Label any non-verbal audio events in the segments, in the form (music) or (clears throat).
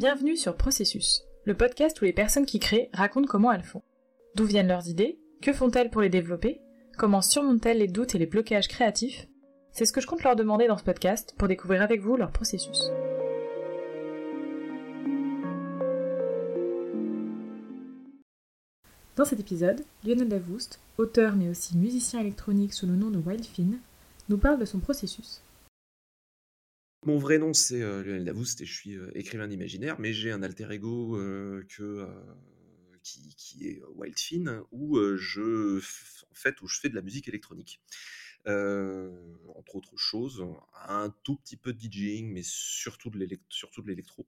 Bienvenue sur Processus, le podcast où les personnes qui créent racontent comment elles font. D'où viennent leurs idées Que font-elles pour les développer Comment surmontent-elles les doutes et les blocages créatifs? C'est ce que je compte leur demander dans ce podcast pour découvrir avec vous leur processus. Dans cet épisode, Lionel Davoust, auteur mais aussi musicien électronique sous le nom de Wildfin, nous parle de son processus. Mon vrai nom, c'est euh, Lionel Davoust et je suis euh, écrivain d'imaginaire, mais j'ai un alter ego euh, qui, est Wildfin, où je, où je fais de la musique électronique. entre autres choses, un tout petit peu de DJing, mais surtout de l'électro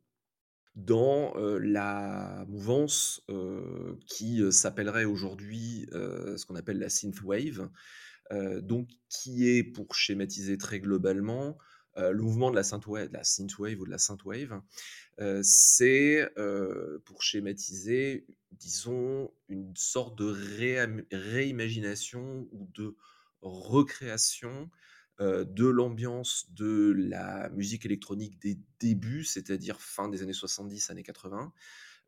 dans la mouvance qui s'appellerait aujourd'hui ce qu'on appelle la synthwave, donc qui est, pour schématiser très globalement, le mouvement de la synthwave, de ou de la synthwave, c'est, pour schématiser, disons, une sorte de réimagination ou de recréation euh, de l'ambiance de la musique électronique des débuts, c'est-à-dire fin des années 70, années 80.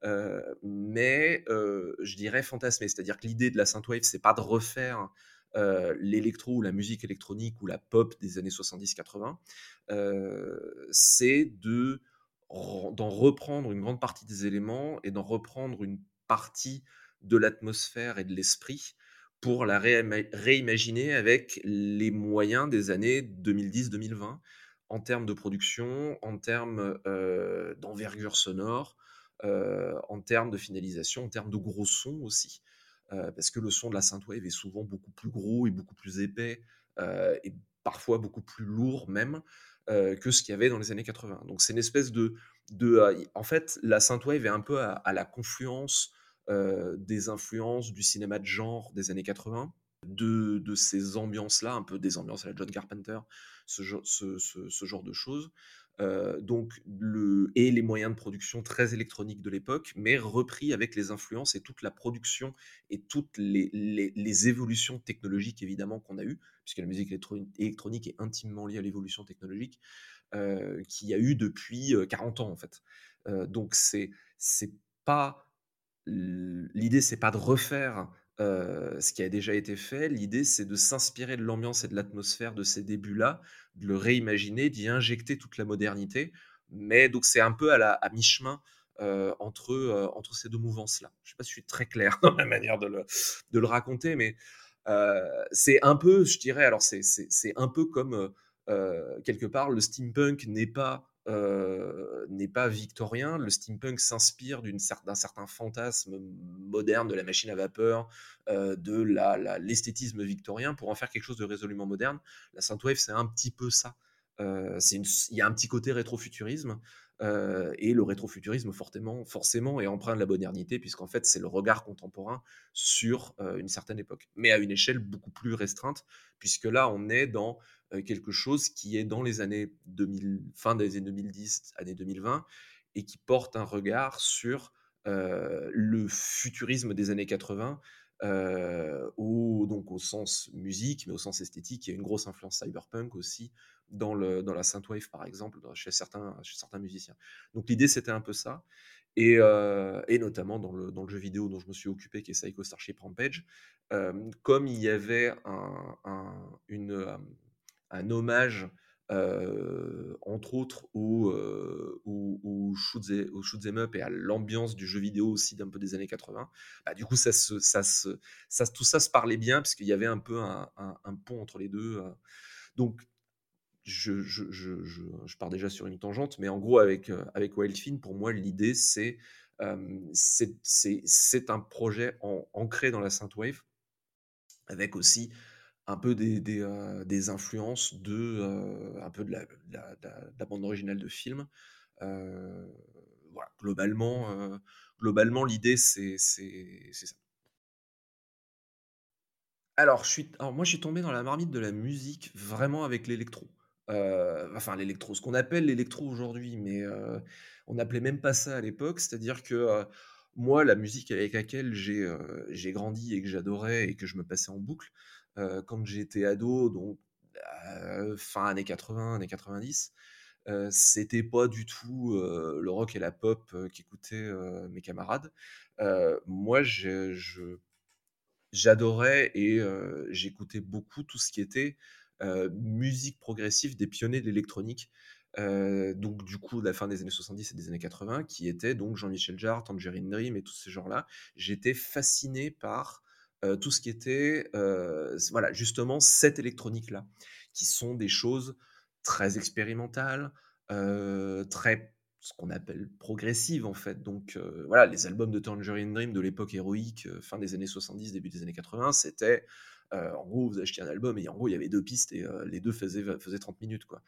Euh, mais euh, je dirais fantasmé, c'est-à-dire que l'idée de la synthwave, c'est pas de refaire l'électro ou la musique électronique ou la pop des années 70-80, c'est de d'en reprendre une grande partie des éléments et d'en reprendre une partie de l'atmosphère et de l'esprit pour la réimaginer avec les moyens des années 2010-2020 en termes de production, en termes euh, d'envergure sonore, euh, en termes de finalisation, en termes de gros son aussi. Euh, parce que le son de la synthwave est souvent beaucoup plus gros et beaucoup plus épais et parfois beaucoup plus lourd même que ce qu'il y avait dans les années 80. Donc c'est une espèce de... de en fait, la synthwave est un peu à la confluence euh, des influences du cinéma de genre des années 80, de, de ces ambiances-là, un peu des ambiances à la John Carpenter, ce, ce, ce, genre de choses. Euh, donc le, et les moyens de production très électroniques de l'époque, mais repris avec les influences et toute la production et toutes les, les, évolutions technologiques évidemment qu'on a eues, puisque la musique électronique est intimement liée à l'évolution technologique euh, qu'il y a eu depuis 40 ans en fait. donc c'est c'est pas l'idée, c'est pas de refaire ce qui a déjà été fait. L'idée, c'est de s'inspirer de l'ambiance et de l'atmosphère de ces débuts-là, de le réimaginer, d'y injecter toute la modernité. Mais donc, c'est un peu à, mi-chemin entre, ces deux mouvances-là. Je sais pas si je suis très clair (laughs) dans la manière de le, de le raconter, mais c'est un peu, je dirais, alors c'est un peu comme quelque part, le steampunk n'est pas euh, n'est pas victorien. Le steampunk s'inspire d'un certain fantasme moderne de la machine à vapeur, euh, de l'esthétisme victorien pour en faire quelque chose de résolument moderne. La Synthwave, c'est un petit peu ça. Euh, il y a un petit côté rétrofuturisme. et le rétrofuturisme, forcément, forcément, est empreint de la modernité, puisqu'en fait, c'est le regard contemporain sur une certaine époque, mais à une échelle beaucoup plus restreinte, puisque là, on est dans quelque chose qui est dans les années 2000, fin des années 2010, années 2020, et qui porte un regard sur euh, le futurisme des années 80, euh, au, donc au sens musique, mais au sens esthétique. Il y a une grosse influence cyberpunk aussi dans, le, dans la synthwave, par exemple, chez certains, chez certains musiciens. Donc l'idée, c'était un peu ça. Et, et, notamment dans le, dans le, jeu vidéo dont je me suis occupé, qui est Psycho Starship Rampage, comme il y avait un, une, un hommage, entre autres, au, euh, au, au, up et à l'ambiance du jeu vidéo aussi d'un peu des années 80. Bah, du coup, ça se, ça se, ça, tout ça se parlait bien, parce qu'il y avait un peu un, pont entre les deux. Donc, je, je, je, je, pars déjà sur une tangente, mais en gros, avec, avec Wildfin, pour moi, l'idée, c'est c'est un projet ancré dans la Synthwave, avec aussi un peu des, des, euh, influences de euh, un peu de la, la, bande originale de film. Euh, voilà, globalement, globalement l'idée c'est ça. Alors, je suis, alors moi je suis tombé dans la marmite de la musique vraiment avec l'électro. enfin l'électro, ce qu'on appelle l'électro aujourd'hui, mais on n'appelait même pas ça à l'époque. C'est-à-dire que moi, la musique avec laquelle j'ai j'ai grandi et que j'adorais et que je me passais en boucle, quand j'étais ado, donc fin années 80, années 90, c'était pas du tout le rock et la pop qu'écoutaient mes camarades. moi, j'adorais et j'écoutais beaucoup tout ce qui était musique progressive des pionniers de l'électronique. donc du coup, la fin des années 70 et des années 80, qui étaient donc Jean-Michel Jarre, Tangerine Dream et tous ces genres-là. J'étais fasciné par tout ce qui était, voilà, justement cette électronique-là, qui sont des choses très expérimentales, très ce qu'on appelle progressive en fait. Donc voilà, les albums de Tangerine Dream de l'époque héroïque, fin des années 70, début des années 80, c'était en gros, vous achetiez un album et en gros, il y avait deux pistes et les deux faisaient, faisaient 30 minutes. quoi.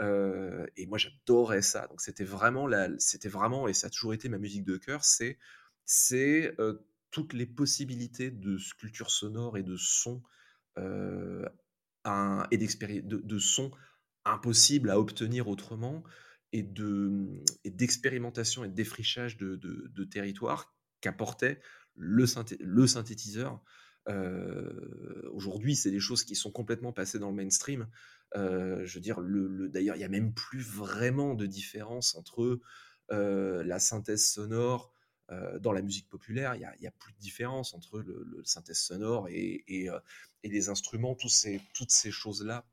et moi, j'adorais ça. Donc, c'était vraiment, la, c'était vraiment, et ça a toujours été ma musique de cœur, c'est, c'est toutes les possibilités de sculpture sonore et de son et de, de son impossible à obtenir autrement et de et d'expérimentation et de défrichage de, de, territoire qu'apportait le, le synthétiseur Aujourd'hui, c'est des choses qui sont complètement passées dans le mainstream. je veux dire, le, d'ailleurs, il n'y a même plus vraiment de différence entre la synthèse sonore dans la musique populaire. Il n'y a, plus de différence entre le, synthèse sonore et, et, les instruments. Tous ces, toutes ces choses-là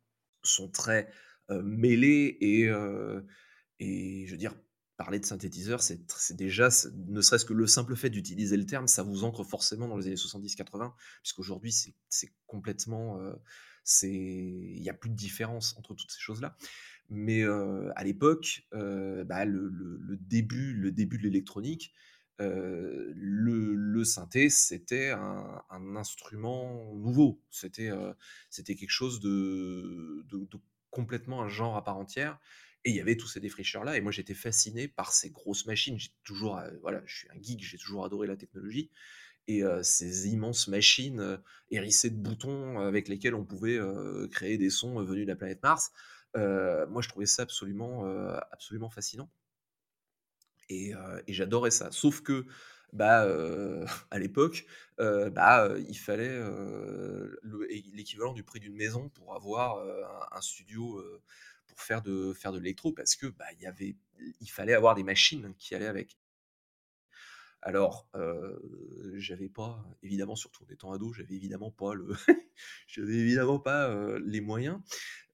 sont très mêlées et, je veux dire, parler de synthétiseur, c'est déjà, ne serait-ce que le simple fait d'utiliser le terme, ça vous ancre forcément dans les années 70-80, puisqu'aujourd'hui, c'est complètement. Euh, il n'y a plus de différence entre toutes ces choses-là. Mais euh, à l'époque, euh, bah, le, début, le début de l'électronique, le, le, synthé, c'était un, instrument nouveau. C'était c'était quelque chose de, complètement un genre à part entière. Et il y avait tous ces défricheurs-là. Et moi, j'étais fasciné par ces grosses machines. J'ai toujours, euh, voilà, je suis un geek, j'ai toujours adoré la technologie. Et euh, ces immenses machines euh, hérissées de boutons avec lesquelles on pouvait créer des sons venus de la planète Mars. moi, je trouvais ça absolument, absolument fascinant. Et, j'adorais ça. Sauf que, bah, (laughs) à l'époque, bah, il fallait l'équivalent du prix d'une maison pour avoir un, studio pour faire de faire de l'électro parce que bah, il fallait avoir des machines qui allaient avec. Alors, euh, j'avais pas, évidemment, surtout en étant ado, j'avais évidemment pas le, (laughs) évidemment pas les moyens.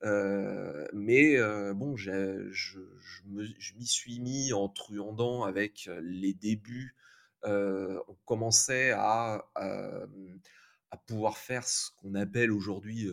mais bon, je, je, m'y suis mis en truandant avec les débuts. on commençait à, à pouvoir faire ce qu'on appelle aujourd'hui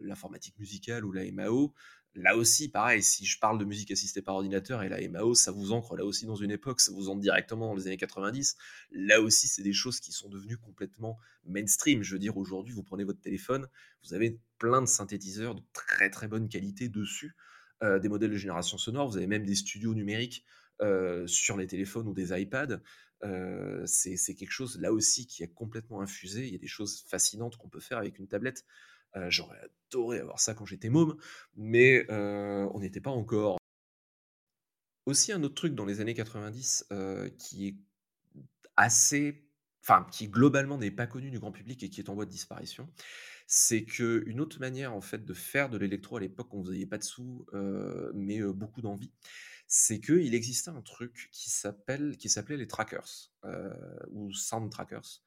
l'informatique musicale ou la MAO, là aussi, pareil, si je parle de musique assistée par ordinateur et la MAO, ça vous ancre là aussi dans une époque, ça vous ancre directement dans les années 90. Là aussi, c'est des choses qui sont devenues complètement mainstream. Je veux dire, aujourd'hui, vous prenez votre téléphone, vous avez plein de synthétiseurs de très très bonne qualité dessus, euh, des modèles de génération sonore, vous avez même des studios numériques euh, sur les téléphones ou des iPads. Euh, c'est quelque chose là aussi qui est complètement infusé. Il y a des choses fascinantes qu'on peut faire avec une tablette. Euh, j'aurais adoré avoir ça quand j'étais môme, mais euh, on n'était pas encore. Aussi, un autre truc dans les années 90 euh, qui est assez. Enfin, qui globalement n'est pas connu du grand public et qui est en voie de disparition, c'est qu'une autre manière en fait de faire de l'électro à l'époque, vous n'aviez pas de sous, mais beaucoup d'envie, c'est qu'il existait un truc qui s'appelait les trackers ou sound trackers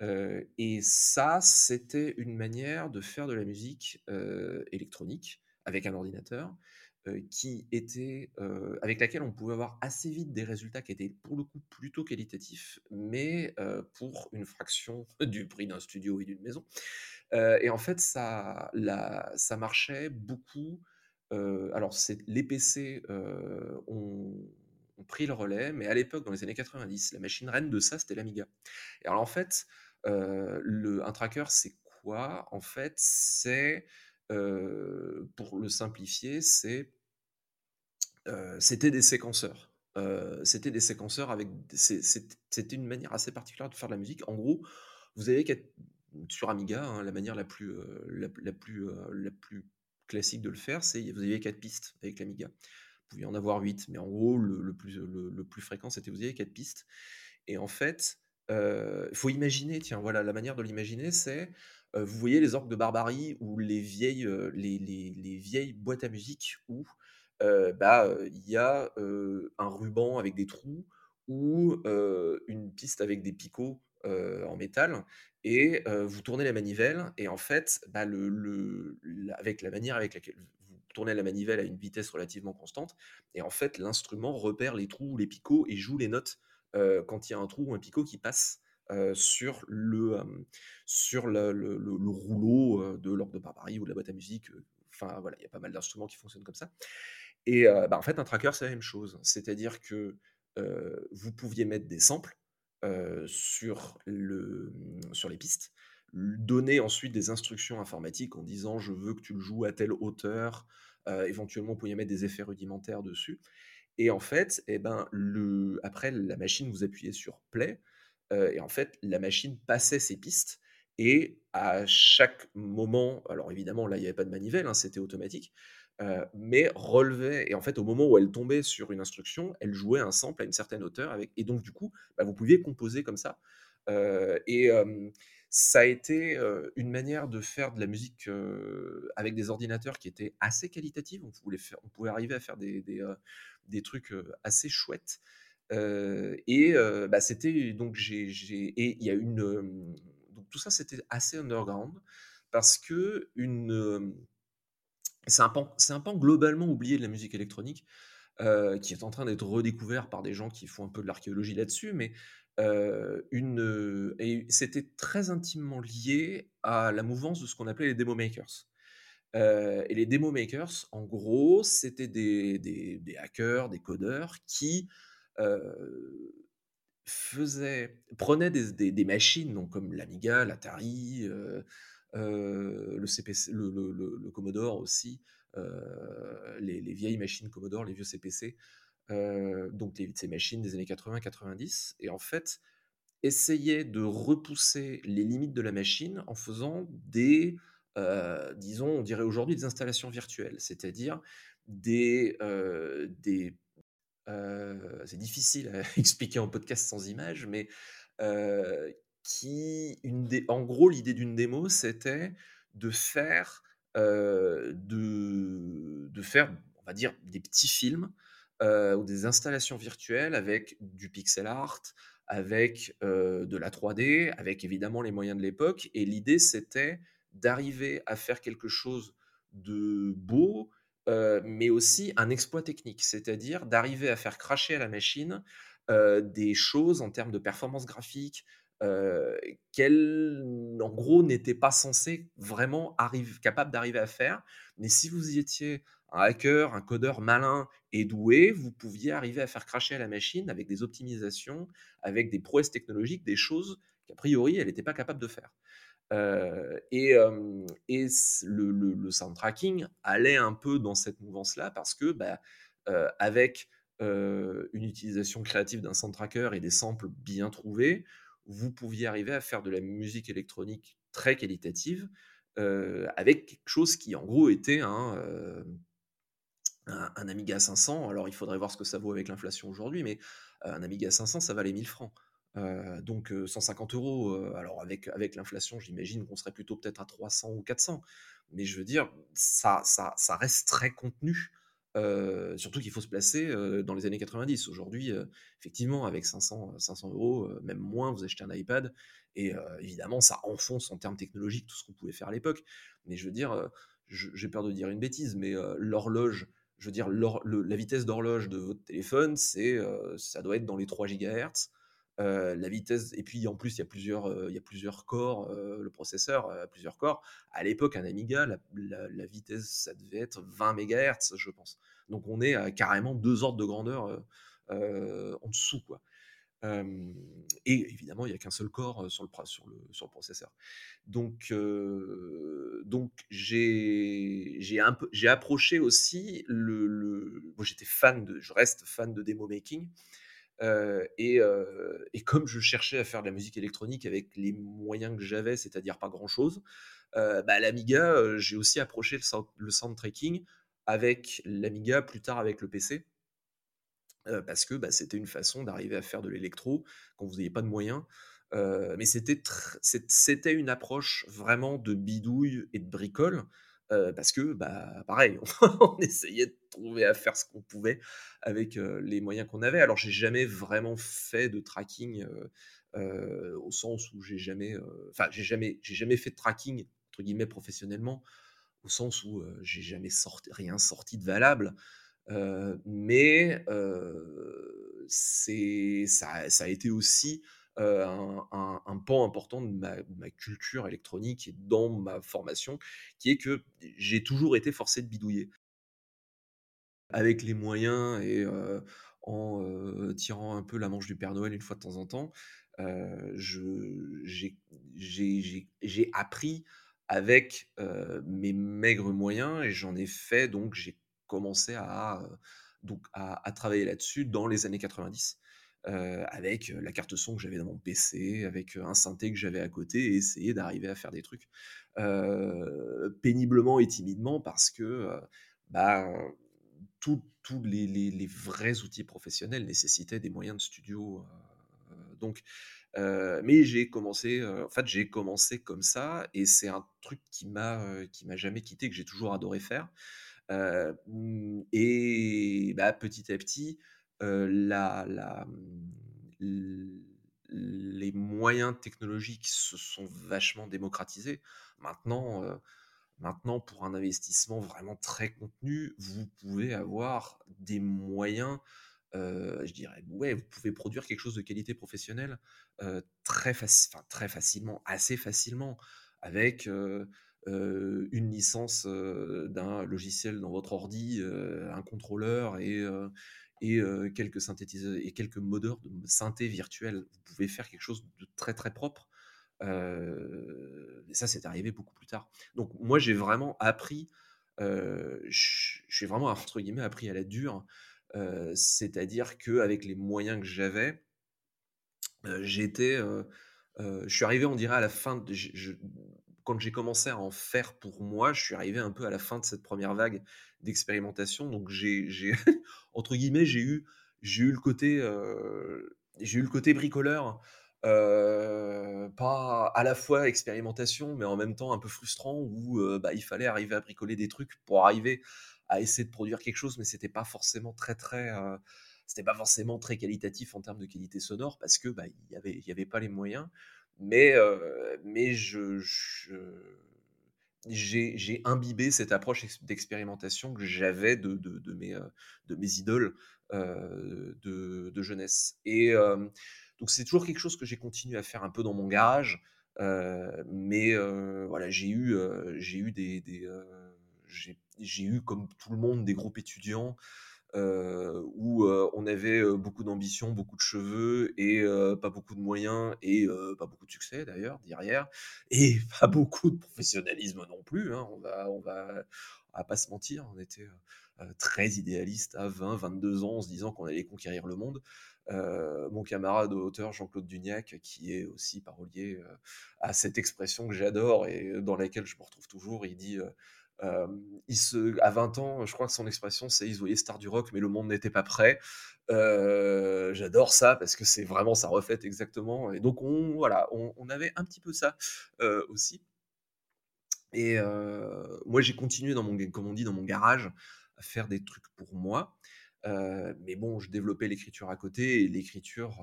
et ça, c'était une manière de faire de la musique électronique avec un ordinateur qui était avec laquelle on pouvait avoir assez vite des résultats qui étaient pour le coup plutôt qualitatifs, mais pour une fraction (laughs) du prix d'un studio et d'une maison. et en fait, ça, ça marchait beaucoup. alors, les PC ont, ont, pris le relais, mais à l'époque, dans les années 90, la machine reine de ça, c'était l'Amiga. Et alors, en fait, le, un tracker, c'est quoi? En fait, c'est, pour le simplifier, c'est, c'était des séquenceurs. c'était des séquenceurs avec. C'était une manière assez particulière de faire de la musique. En gros, vous avez sur Amiga, hein, la manière la plus, la, plus, la plus classique de le faire, c'est vous aviez quatre pistes avec l'Amiga. Vous pouviez en avoir huit, mais en gros, le, plus, le, plus fréquent, c'était vous aviez quatre pistes. Et en fait, il faut imaginer, tiens, voilà, la manière de l'imaginer, c'est, vous voyez les orques de barbarie ou les vieilles, les, les, les, vieilles boîtes à musique où bah, il y a un ruban avec des trous ou une piste avec des picots en métal et vous tournez la manivelle et en fait, bah, le, avec la manière avec laquelle vous tournez la manivelle à une vitesse relativement constante et en fait l'instrument repère les trous ou les picots et joue les notes quand il y a un trou ou un picot qui passe sur le sur le, rouleau de l'orgue de barbarie ou de la boîte à musique. Enfin voilà, il y a pas mal d'instruments qui fonctionnent comme ça. Et bah, en fait, un tracker, c'est la même chose. C'est-à-dire que vous pouviez mettre des samples sur, le, sur les pistes, donner ensuite des instructions informatiques en disant je veux que tu le joues à telle hauteur, éventuellement vous pouviez mettre des effets rudimentaires dessus. Et en fait, eh ben, le, après la machine, vous appuyez sur play, et en fait la machine passait ses pistes et à chaque moment, alors évidemment là il n'y avait pas de manivelle, hein, c'était automatique, mais relevait, et en fait, au moment où elle tombait sur une instruction, elle jouait un sample à une certaine hauteur, avec, et donc du coup, bah, vous pouviez composer comme ça. et ça a été une manière de faire de la musique avec des ordinateurs qui étaient assez qualitatifs. On on pouvait arriver à faire des, des trucs assez chouettes. et bah, c'était donc j'ai et il y a une donc tout ça c'était assez underground parce que une c'est un, pan, un pan globalement oublié de la musique électronique, qui est en train d'être redécouvert par des gens qui font un peu de l'archéologie là-dessus, mais une, et c'était très intimement lié à la mouvance de ce qu'on appelait les demo makers. Euh, et les demo makers, en gros, c'était des, hackers, des codeurs qui faisaient, prenaient des, machines, donc comme l'Amiga, l'Atari, le, CPC, le, Commodore aussi, les, vieilles machines Commodore, les vieux CPC, donc ces machines des années 80-90, et en fait, essayer de repousser les limites de la machine en faisant des, disons, on dirait aujourd'hui des installations virtuelles, c'est-à-dire des, des c'est difficile à (laughs) expliquer en podcast sans image, mais qui, une en gros, l'idée d'une démo, c'était de faire, de, de faire, on va dire, des petits films ou des installations virtuelles avec du pixel art, avec de la 3D, avec évidemment les moyens de l'époque. Et l'idée, c'était d'arriver à faire quelque chose de beau, mais aussi un exploit technique, c'est-à-dire d'arriver à faire cracher à la machine des choses en termes de performance graphique, qu'elle, en gros, n'était pas censée vraiment arrive, capable d'arriver à faire. Mais si vous y étiez un hacker, un codeur malin et doué, vous pouviez arriver à faire cracher à la machine avec des optimisations, avec des prouesses technologiques, des choses qu'a priori, elle n'était pas capable de faire. Et, et le, le, sound tracking allait un peu dans cette mouvance-là parce que, bah, avec une utilisation créative d'un sound tracker et des samples bien trouvés, vous pouviez arriver à faire de la musique électronique très qualitative avec quelque chose qui en gros était un, un, Amiga 500. Alors il faudrait voir ce que ça vaut avec l'inflation aujourd'hui, mais un Amiga 500 ça valait 1000 francs. Donc 150 euros. alors avec, avec l'inflation, j'imagine qu'on serait plutôt peut-être à 300 ou 400. Mais je veux dire, ça, ça, ça reste très contenu surtout qu'il faut se placer dans les années 90. Aujourd'hui, effectivement, avec 500, 500 euros, même moins, vous achetez un iPad. Et évidemment, ça enfonce en termes technologiques tout ce qu'on pouvait faire à l'époque. Mais je veux dire, j'ai peur de dire une bêtise, mais l'horloge, je veux dire, la vitesse d'horloge de votre téléphone, c'est, ça doit être dans les 3 GHz. Euh, la vitesse, et puis en plus, il y a plusieurs, euh, il y a plusieurs corps, euh, le processeur a plusieurs corps. À l'époque, un Amiga, la, vitesse, ça devait être 20 MHz, je pense. Donc on est à carrément deux ordres de grandeur en dessous, quoi. et évidemment, il n'y a qu'un seul corps sur le, processeur. Donc, donc j'ai, approché aussi le. j'étais fan de. Je reste fan de demo making. Et, comme je cherchais à faire de la musique électronique avec les moyens que j'avais, c'est-à-dire pas grand-chose, bah, l'Amiga, j'ai aussi approché le, sound, tracking avec l'Amiga, plus tard avec le PC, parce que bah, c'était une façon d'arriver à faire de l'électro quand vous n'aviez pas de moyens. mais c'était une approche vraiment de bidouille et de bricole, parce que, bah, pareil, (laughs) on essayait de trouver à faire ce qu'on pouvait avec les moyens qu'on avait. Alors, j'ai jamais vraiment fait de tracking au sens où j'ai jamais, enfin, j'ai jamais, j'ai jamais fait de tracking entre guillemets professionnellement, au sens où j'ai jamais sorti rien sorti de valable. mais c'est ça, a été aussi un, pan important de ma, culture électronique et dans ma formation, qui est que j'ai toujours été forcé de bidouiller. Avec les moyens et en tirant un peu la manche du Père Noël une fois de temps en temps, j'ai appris avec mes maigres moyens et j'en ai fait, donc j'ai commencé à, donc à travailler là-dessus dans les années 90. Euh, avec la carte son que j'avais dans mon PC, avec un synthé que j'avais à côté, et essayer d'arriver à faire des trucs péniblement et timidement parce que bah, tous les, vrais outils professionnels nécessitaient des moyens de studio. donc, mais j'ai commencé, en fait, j'ai commencé comme ça, et c'est un truc qui m'a m'a jamais quitté, que j'ai toujours adoré faire. et bah, petit à petit, mmh, les moyens technologiques se sont vachement démocratisés. Maintenant, maintenant, pour un investissement vraiment très contenu, vous pouvez avoir des moyens, je dirais, ouais, vous pouvez produire quelque chose de qualité professionnelle très facilement, assez facilement, avec une licence d'un logiciel dans votre ordi, un contrôleur et et quelques synthétiseurs et quelques modeurs de synthé virtuels, vous pouvez faire quelque chose de très très propre. et ça, c'est arrivé beaucoup plus tard. Donc moi, j'ai vraiment appris, j'ai vraiment entre guillemets appris à la dure, c'est-à-dire que avec les moyens que j'avais, j'étais, je suis arrivé, on dirait à la fin, de, quand j'ai commencé à en faire pour moi, je suis arrivé un peu à la fin de cette première vague d'expérimentation. Donc j'ai, (laughs) entre guillemets, j'ai eu, j'ai eu le côté, euh, j'ai eu le côté bricoleur, euh, pas à la fois expérimentation, mais en même temps un peu frustrant où euh, bah, il fallait arriver à bricoler des trucs pour arriver à essayer de produire quelque chose, mais c'était pas forcément très très c'était pas forcément très qualitatif en termes de qualité sonore parce que bah, il avait y avait pas les moyens mais, mais je, j'ai imbibé cette approche d'expérimentation que j'avais de, de, mes, de mes idoles de, de, jeunesse. Et donc c'est toujours quelque chose que j'ai continué à faire un peu dans mon garage, mais voilà, j'ai eu, j'ai eu des, des j'ai eu comme tout le monde des groupes étudiants où on avait beaucoup d'ambition, beaucoup de cheveux et pas beaucoup de moyens et pas beaucoup de succès d'ailleurs derrière et (laughs) pas beaucoup de professionnalisme non plus. Hein, on va, on va, pas se mentir, on était très idéaliste à 20, 22 ans en se disant qu'on allait conquérir le monde. mon camarade auteur Jean-Claude Duniac, qui est aussi parolier, à cette expression que j'adore et dans laquelle je me retrouve toujours. Il dit il se, à 20 ans, je crois que son expression, c'est il se voyait star du rock, mais le monde n'était pas prêt. J'adore ça parce que c'est vraiment, ça reflète exactement. Et donc, on, voilà, on, avait un petit peu ça aussi. Et moi, j'ai continué dans mon, comme on dit, dans mon garage à faire des trucs pour moi. mais bon, je développais l'écriture à côté et l'écriture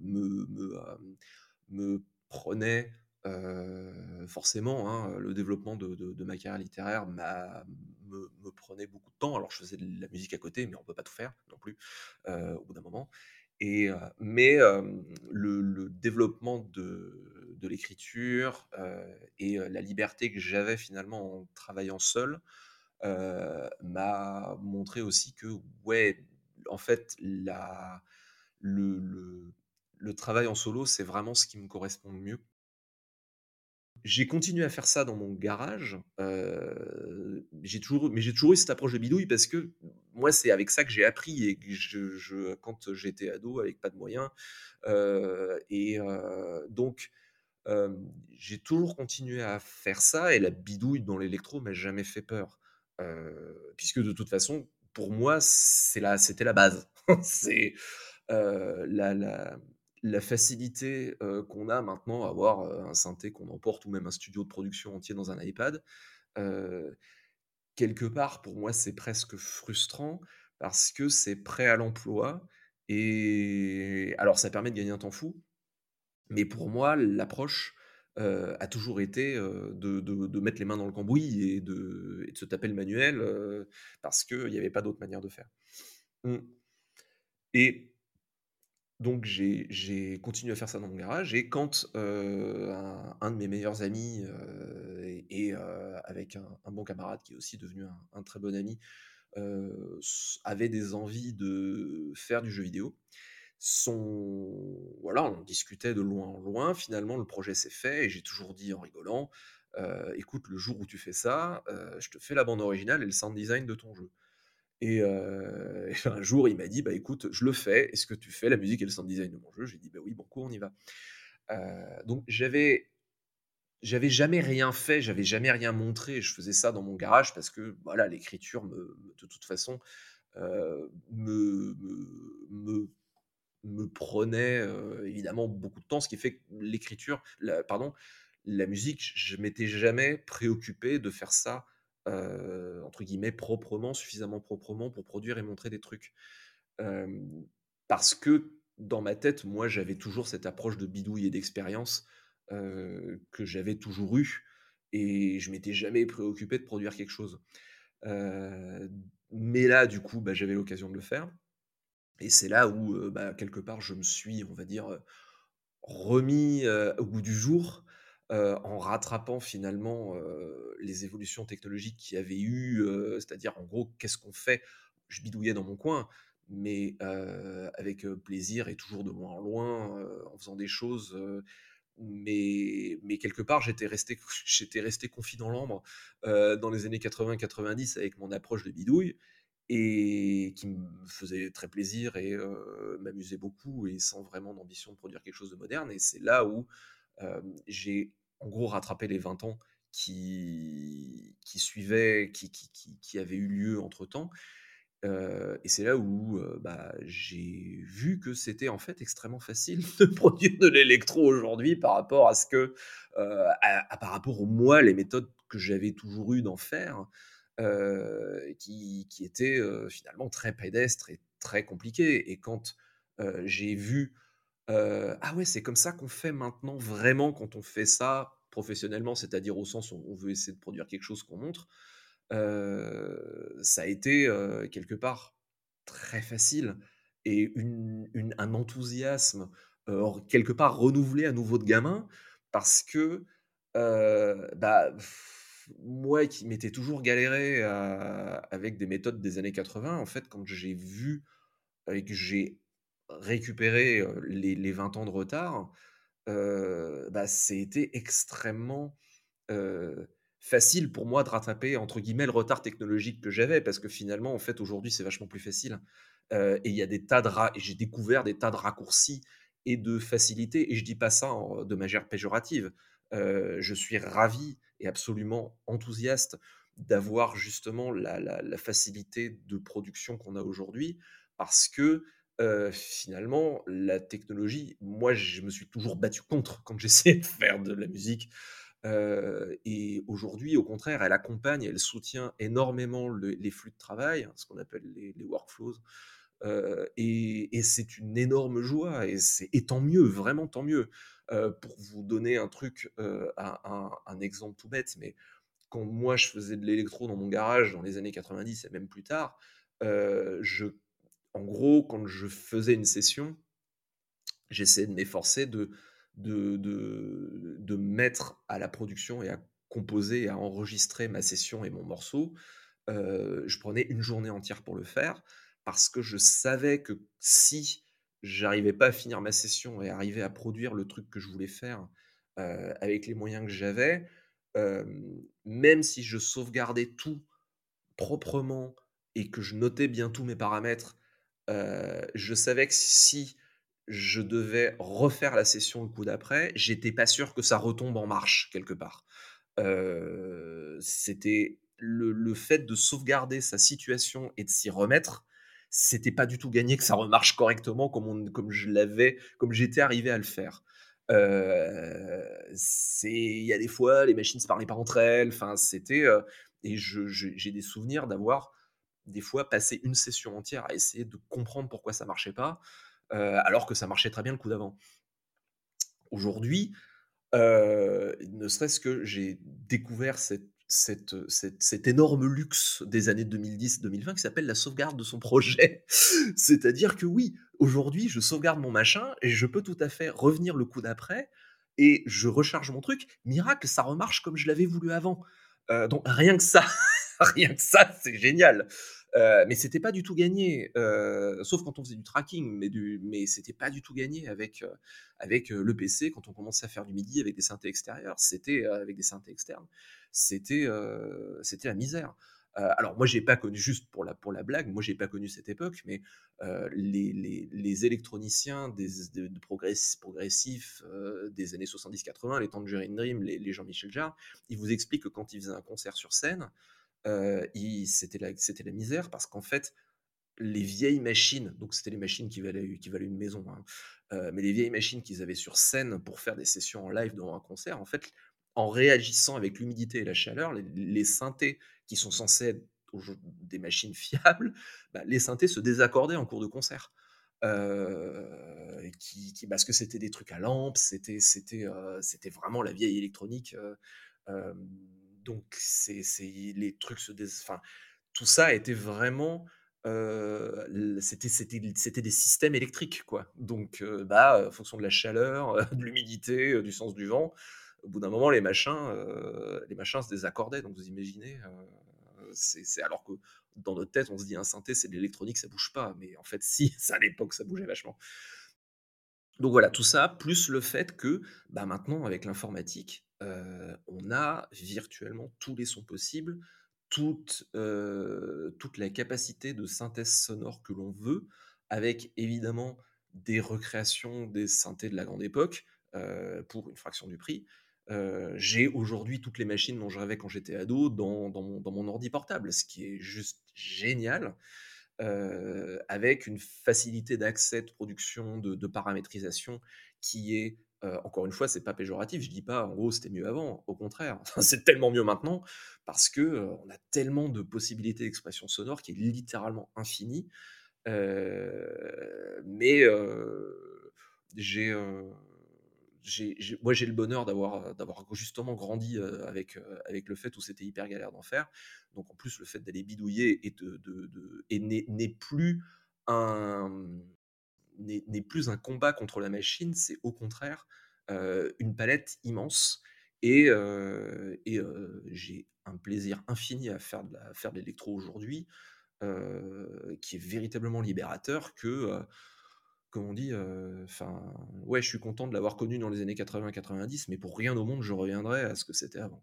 me, me, prenait forcément, hein, le développement de, ma carrière littéraire me, prenait beaucoup de temps. Alors, je faisais de la musique à côté, mais on ne peut pas tout faire non plus au bout d'un moment. Et, mais le, développement de, l'écriture et la liberté que j'avais finalement en travaillant seul m'a montré aussi que, ouais, en fait, la, le, le travail en solo, c'est vraiment ce qui me correspond le mieux j'ai continué à faire ça dans mon garage. j'ai toujours, mais j'ai toujours eu cette approche de bidouille parce que moi, c'est avec ça que j'ai appris et que je, quand j'étais ado avec pas de moyens. et donc, j'ai toujours continué à faire ça et la bidouille dans l'électro m'a jamais fait peur. puisque de toute façon, pour moi, c'est la, c'était la base. (laughs) c'est la, la facilité qu'on a maintenant à avoir un synthé qu'on emporte ou même un studio de production entier dans un iPad, quelque part, pour moi, c'est presque frustrant parce que c'est prêt à l'emploi et alors ça permet de gagner un temps fou, mais pour moi, l'approche a toujours été de, mettre les mains dans le cambouis et de, se taper le manuel parce qu'il n'y avait pas d'autre manière de faire. Mmh. Et donc j'ai continué à faire ça dans mon garage et quand un, de mes meilleurs amis et, avec un, bon camarade qui est aussi devenu un, très bon ami avait des envies de faire du jeu vidéo, son... voilà, on discutait de loin en loin. Finalement, le projet s'est fait et j'ai toujours dit en rigolant écoute, le jour où tu fais ça, je te fais la bande originale et le sound design de ton jeu. Et, un jour, il m'a dit bah écoute, je le fais. Est-ce que tu fais la musique et le sound design de mon jeu? J'ai dit bah oui, bon coup, on y va. donc j'avais j'avais jamais rien fait, j'avais jamais rien montré. Je faisais ça dans mon garage parce que voilà, l'écriture me, de toute façon me, me me prenait évidemment beaucoup de temps, ce qui fait que l'écriture, pardon, la musique, je m'étais jamais préoccupé de faire ça entre guillemets proprement, suffisamment proprement pour produire et montrer des trucs. parce que dans ma tête, moi, j'avais toujours cette approche de bidouille et d'expérience que j'avais toujours eu et je m'étais jamais préoccupé de produire quelque chose. mais là, du coup, bah, j'avais l'occasion de le faire. Et c'est là où, bah, quelque part, je me suis, on va dire, remis au goût du jour, en rattrapant finalement les évolutions technologiques qu'il y avait eu, c'est-à-dire en gros, qu'est-ce qu'on fait? Je bidouillais dans mon coin, mais avec plaisir et toujours de loin en loin, en faisant des choses. mais, quelque part, j'étais resté, (laughs) j'étais resté dans l'ambre dans les années 80-90 avec mon approche de bidouille et qui me faisait très plaisir et m'amusait beaucoup et sans vraiment d'ambition de produire quelque chose de moderne. Et c'est là où j'ai en gros rattrapé les 20 ans qui, qui suivaient, qui, qui, qui, avaient eu lieu entre-temps. et c'est là où bah, j'ai vu que c'était en fait extrêmement facile (laughs) de produire de l'électro aujourd'hui par rapport à ce que, par rapport au moi, les méthodes que j'avais toujours eu d'en faire. Qui, qui, était euh, finalement très pédestre et très compliqué. Et quand j'ai vu, ah ouais, c'est comme ça qu'on fait maintenant vraiment quand on fait ça professionnellement, c'est-à-dire au sens où on veut essayer de produire quelque chose qu'on montre, ça a été quelque part très facile et un enthousiasme quelque part renouvelé à nouveau de gamin parce que bah, moi qui m'étais toujours galéré avec des méthodes des années 80, en fait, quand j'ai vu et que j'ai récupéré les, les, 20 ans de retard, bah, c'était extrêmement facile pour moi de rattraper, entre guillemets, le retard technologique que j'avais, parce que finalement, en fait, aujourd'hui, c'est vachement plus facile. et il y a des tas de... et j'ai découvert des tas de raccourcis et de facilités, et je dis pas ça de manière péjorative. je suis ravi et absolument enthousiaste d'avoir justement la, facilité de production qu'on a aujourd'hui, parce que finalement, la technologie, moi, je me suis toujours battu contre quand (laughs) j'essayais de faire de la musique. et aujourd'hui, au contraire, elle accompagne, elle soutient énormément les flux de travail, ce qu'on appelle les, workflows. et, c'est une énorme joie, et, et tant mieux, vraiment tant mieux. Pour vous donner un truc, un, exemple tout bête, mais quand moi je faisais de l'électro dans mon garage dans les années 90 et même plus tard, je, en gros, quand je faisais une session, j'essayais de m'efforcer de, de, de, de, mettre à la production et à composer et à enregistrer ma session et mon morceau. je prenais une journée entière pour le faire parce que je savais que si j'arrivais pas à finir ma session et arriver à produire le truc que je voulais faire avec les moyens que j'avais, même si je sauvegardais tout proprement et que je notais bien tous mes paramètres, je savais que si je devais refaire la session le coup d'après, j'étais pas sûr que ça retombe en marche quelque part. C'était le, fait de sauvegarder sa situation et de s'y remettre c'était pas du tout gagné que ça remarche correctement comme, comme je l'avais, comme j'étais arrivé à le faire. c'est il y a des fois les machines se parlaient pas entre elles. Enfin, c'était et j'ai des souvenirs d'avoir des fois passé une session entière à essayer de comprendre pourquoi ça marchait pas, alors que ça marchait très bien le coup d'avant. Aujourd'hui, ne serait-ce que j'ai découvert cette, cet énorme luxe des années 2010-2020 qui s'appelle la sauvegarde de son projet. (laughs) C'est-à-dire que oui, aujourd'hui, je sauvegarde mon machin et je peux tout à fait revenir le coup d'après et je recharge mon truc. Miracle, ça remarche comme je l'avais voulu avant. donc rien que ça, (laughs) (laughs) rien que ça, c'est génial. Euh, mais c'était pas du tout gagné, euh, sauf quand on faisait du tracking, mais, du, mais c'était pas du tout gagné avec, euh, avec le PC quand on commençait à faire du MIDI avec des synthés extérieurs, c'était avec des synthés externes, c'était c'était la misère. alors moi j'ai pas connu juste pour la pour la blague, moi j'ai pas connu cette époque, mais les, les, les, électroniciens de, progressifs des années 70-80, les Tangerine Dream, les, les Jean-Michel Jarre, ils vous expliquent que quand ils faisaient un concert sur scène, c'était la, misère parce qu'en fait, les vieilles machines, donc c'était les machines qui valaient, une maison, hein, mais les vieilles machines qu'ils avaient sur scène pour faire des sessions en live dans un concert, en fait, en réagissant avec l'humidité et la chaleur, les, synthés qui sont censés être des machines fiables, (laughs) bah, les synthés se désaccordaient en cours de concert. qui, qui, parce que c'était des trucs à lampe, c'était c'était vraiment la vieille électronique donc, c'est, les trucs se enfin, tout ça était vraiment. c'était, c'était, des systèmes électriques, quoi. Donc, bah, en fonction de la chaleur, (laughs) de l'humidité, du sens du vent, au bout d'un moment, les machins, les machins se désaccordaient. Donc, vous imaginez, c'est, alors que dans notre tête, on se dit un synthé, c'est de l'électronique, ça bouge pas. Mais en fait, (laughs) si, à l'époque, ça bougeait vachement. Donc voilà, tout ça, plus le fait que bah, maintenant, avec l'informatique, on a virtuellement tous les sons possibles, toute, toute la capacité de synthèse sonore que l'on veut, avec évidemment des recréations des synthés de la grande époque pour une fraction du prix. j'ai aujourd'hui toutes les machines dont je rêvais quand j'étais ado dans, mon, dans, mon, ordi portable, ce qui est juste génial. avec une facilité d'accès, de production, de, paramétrisation qui est euh, encore une fois, c'est pas péjoratif. Je dis pas, en gros, c'était mieux avant. Au contraire, c'est tellement mieux maintenant parce que euh, on a tellement de possibilités d'expression sonore qui est littéralement infinie. Euh, mais j'ai, moi, j'ai le bonheur d'avoir, d'avoir justement grandi avec, avec le fait où c'était hyper galère d'en faire. Donc, en plus, le fait d'aller bidouiller et, de, de, n'est plus un n'est plus un combat contre la machine, c'est au contraire une palette immense. Et, et j'ai un plaisir infini à faire de, l'électro aujourd'hui, qui est véritablement libérateur que, comme on dit, je suis content de l'avoir connu dans les années 80-90, mais pour rien au monde je reviendrai à ce que c'était avant.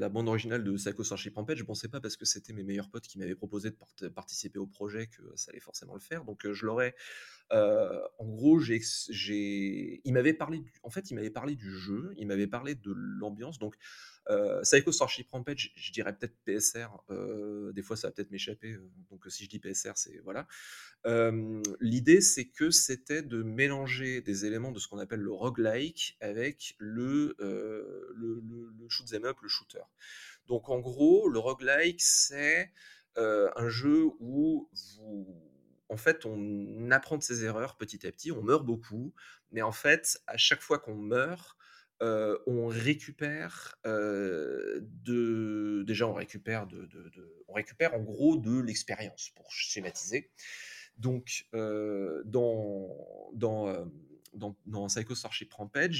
La bande originale de Psycho Starship Rampage, je pensais pas parce que c'était mes meilleurs potes qui m'avaient proposé de participer au projet que ça allait forcément le faire. Donc je l'aurais. En gros, j'ai, il m'avait parlé. en fait, il m'avait parlé du jeu, il m'avait parlé de l'ambiance. Donc Psycho Starship Rampage, je dirais peut-être PSR. des fois, ça va peut-être m'échapper. donc si je dis PSR, c'est voilà. L'idée, c'est que c'était de mélanger des éléments de ce qu'on appelle le roguelike avec le, le, shoot up, le shooter. Donc en gros, le roguelike, c'est un jeu où vous en fait, on apprend de ses erreurs petit à petit, on meurt beaucoup, mais en fait, à chaque fois qu'on meurt, on récupère de déjà on récupère de, on récupère en gros de l'expérience pour schématiser. Donc dans dans dans, dans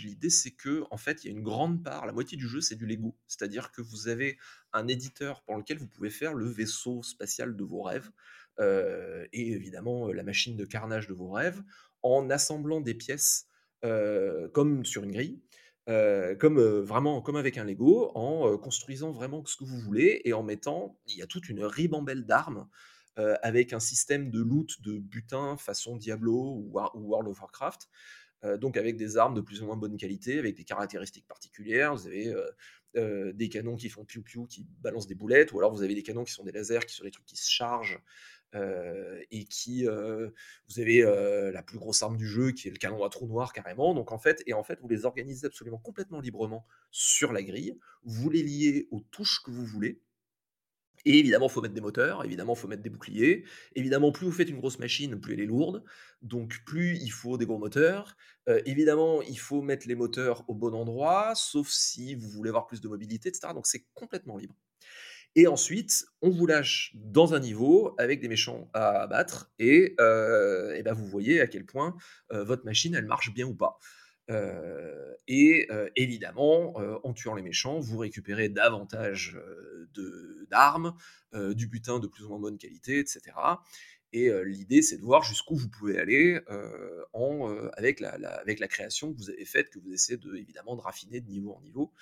l'idée c'est que en fait il y a une grande part, la moitié du jeu c'est du Lego, c'est-à-dire que vous avez un éditeur pour lequel vous pouvez faire le vaisseau spatial de vos rêves et évidemment la machine de carnage de vos rêves en assemblant des pièces comme sur une grille comme vraiment comme avec un Lego, en construisant vraiment ce que vous voulez et en mettant, il y a toute une ribambelle d'armes avec un système de loot de butin façon Diablo ou, World of Warcraft. donc avec des armes de plus ou moins bonne qualité, avec des caractéristiques particulières. Vous avez des canons qui font piou-piou, qui balancent des boulettes, ou alors vous avez des canons qui sont des lasers, qui sont des trucs qui se chargent, et qui vous avez la plus grosse arme du jeu qui est le canon à trou noir carrément donc en fait et en fait vous les organisez absolument complètement librement sur la grille vous les liez aux touches que vous voulez et évidemment, il faut mettre des moteurs, évidemment, il faut mettre des boucliers. Évidemment, plus vous faites une grosse machine, plus elle est lourde. Donc, plus il faut des gros moteurs. évidemment, il faut mettre les moteurs au bon endroit, sauf si vous voulez avoir plus de mobilité, etc. Donc, c'est complètement libre. Et ensuite, on vous lâche dans un niveau avec des méchants à abattre et, euh, et ben vous voyez à quel point euh, votre machine, elle marche bien ou pas. Euh, et évidemment, en tuant les méchants, vous récupérez davantage d'armes, du butin de plus ou moins bonne qualité, etc. Et l'idée, c'est de voir jusqu'où vous pouvez aller avec, la, création que vous avez faite, que vous essayez de, évidemment de raffiner de niveau en niveau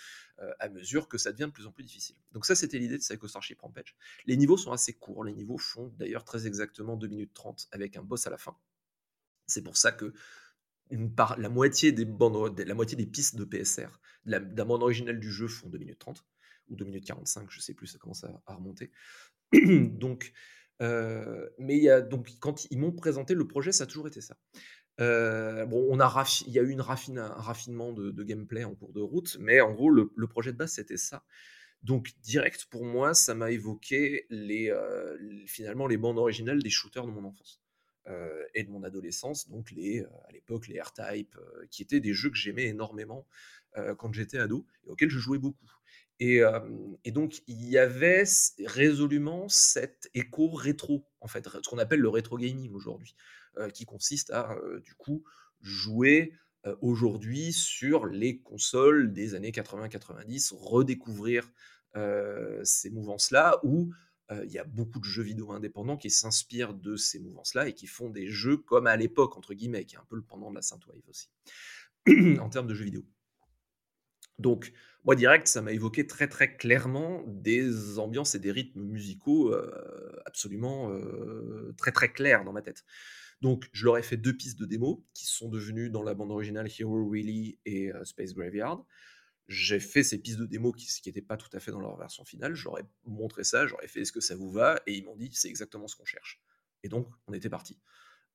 à mesure que ça devient de plus en plus difficile. Donc ça, c'était l'idée de Psycho Starship Rampage. Les niveaux sont assez courts. Les niveaux font d'ailleurs très exactement 2 minutes 30 avec un boss à la fin. C'est pour ça que la, moitié des pistes de PSR d'un bande original du jeu font 2 minutes 30 ou 2 minutes 45, je sais plus, ça commence à, à remonter. (clears throat) Donc mais donc, quand ils m'ont présenté le projet, ça a toujours été ça. bon, on a il y a eu une un raffinement de, gameplay en cours de route, mais en gros, le, projet de base, c'était ça. Donc, direct, pour moi, ça m'a évoqué les, finalement les bandes originales des shooters de mon enfance et de mon adolescence, donc les, à l'époque, les R-Type, qui étaient des jeux que j'aimais énormément quand j'étais ado et auxquels je jouais beaucoup. Et, donc, il y avait résolument cet écho rétro, en fait, ce qu'on appelle le rétro gaming aujourd'hui, qui consiste à, du coup, jouer aujourd'hui sur les consoles des années 80-90, redécouvrir ces mouvances-là, où il y a beaucoup de jeux vidéo indépendants qui s'inspirent de ces mouvances-là et qui font des jeux comme à l'époque, entre guillemets, qui est un peu le pendant de la Synthwave aussi, (clears throat) en termes de jeux vidéo. Donc, moi, direct, ça m'a évoqué très très clairement des ambiances et des rythmes musicaux absolument très très clairs dans ma tête. Donc, je leur ai fait deux pistes de démo qui sont devenues dans la bande originale Hero Really et Space Graveyard. J'ai fait ces pistes de démo qui n'étaient pas tout à fait dans leur version finale. J'aurais montré ça, j'aurais fait est-ce que ça vous va? Et ils m'ont dit c'est exactement ce qu'on cherche. Et donc, on était parti.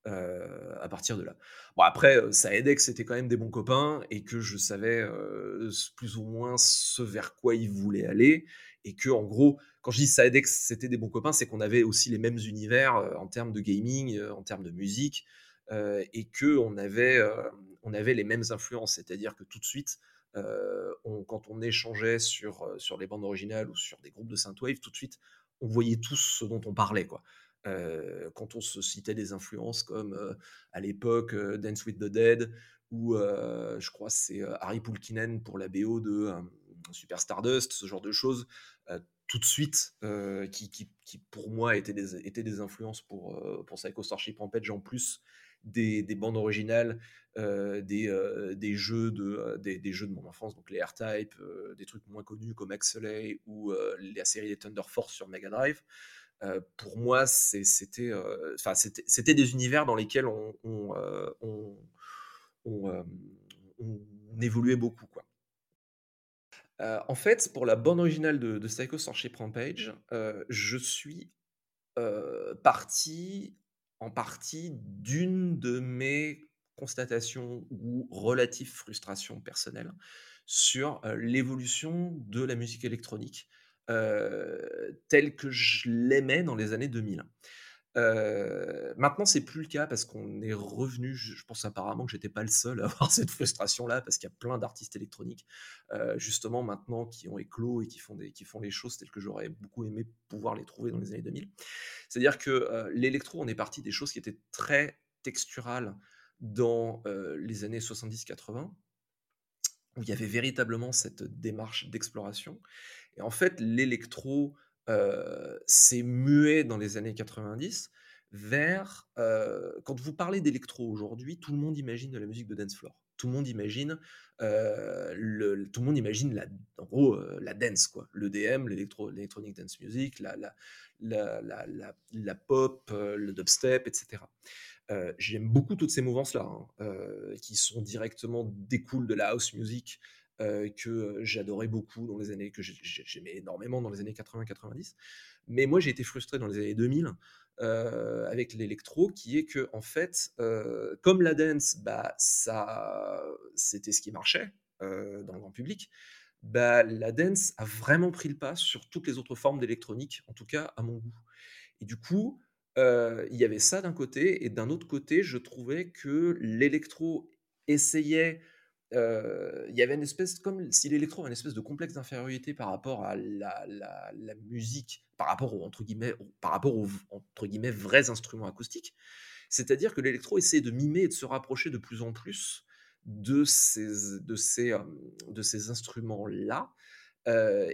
Euh, à partir de là. Bon, après, euh, ça aidait que c'était quand même des bons copains et que je savais euh, plus ou moins ce vers quoi ils voulaient aller. Et que, en gros, quand je dis ça aidait que c'était des bons copains, c'est qu'on avait aussi les mêmes univers en termes de gaming, en termes de musique, et que on avait, avait les mêmes influences. C'est-à-dire que tout de suite, quand on échangeait sur, sur les bandes originales ou sur des groupes de synthwave, tout de suite, on voyait tous ce dont on parlait. Quoi quand on se citait des influences comme à l'époque Dance with the Dead ou je crois c'est Harry Pulkinen pour la BO de Super Stardust, ce genre de choses, tout de suite, qui, pour moi étaient des, influences pour, pour Psycho Starship Rampage en plus des, des bandes originales, des, des, jeux de, des, des, jeux de mon enfance, donc les R-Type, des trucs moins connus comme Axelay ou la série des Thunder Force sur Mega Drive. Euh, pour moi, c'était euh, c'était des univers dans lesquels on, euh, évoluait beaucoup. En fait, pour la bande originale de, de Psycho Starship Rampage, je suis parti en partie d'une de mes constatations ou relatives frustrations personnelles sur l'évolution de la musique électronique tel que je l'aimais dans les années 2000. Euh, maintenant, c'est plus le cas parce qu'on est revenu. Je, pense apparemment que j'étais pas le seul à (laughs) avoir cette frustration-là parce qu'il y a plein d'artistes électroniques euh, justement maintenant qui ont éclos et qui font des, qui font les choses telles que j'aurais beaucoup aimé pouvoir les trouver dans les années 2000. C'est-à-dire que l'électro, on est parti des choses qui étaient très texturales dans les années 70-80 où il y avait véritablement cette démarche d'exploration. Et en fait, l'électro s'est muet dans les années 90 vers... quand vous parlez d'électro aujourd'hui, tout le monde imagine de la musique de dance floor. Tout le monde imagine, le, tout le monde imagine la, en gros la dance, quoi. l'EDM, l'electronic dance music, la, la, la, la, pop, le dubstep, etc. J'aime beaucoup toutes ces mouvances-là, hein, qui sont directement découlent de la house music que j'adorais beaucoup dans les années, que j'aimais énormément dans les années 80-90. Mais moi, j'ai été frustré dans les années 2000 avec l'électro, qui est que, en fait, comme la dance, bah, ça, c'était ce qui marchait dans le grand public, bah, la dance a vraiment pris le pas sur toutes les autres formes d'électronique, en tout cas à mon goût. Et du coup, il y avait ça d'un côté, et d'un autre côté, je trouvais que l'électro essayait il y avait une espèce, comme si l'électro avait une espèce de complexe d'infériorité par rapport à la, musique, par rapport aux, entre guillemets, par rapport aux entre guillemets, vrais instruments acoustiques. C'est-à-dire que l'électro essayait de mimer et de se rapprocher de plus en plus de ces, de ces, de ces instruments-là.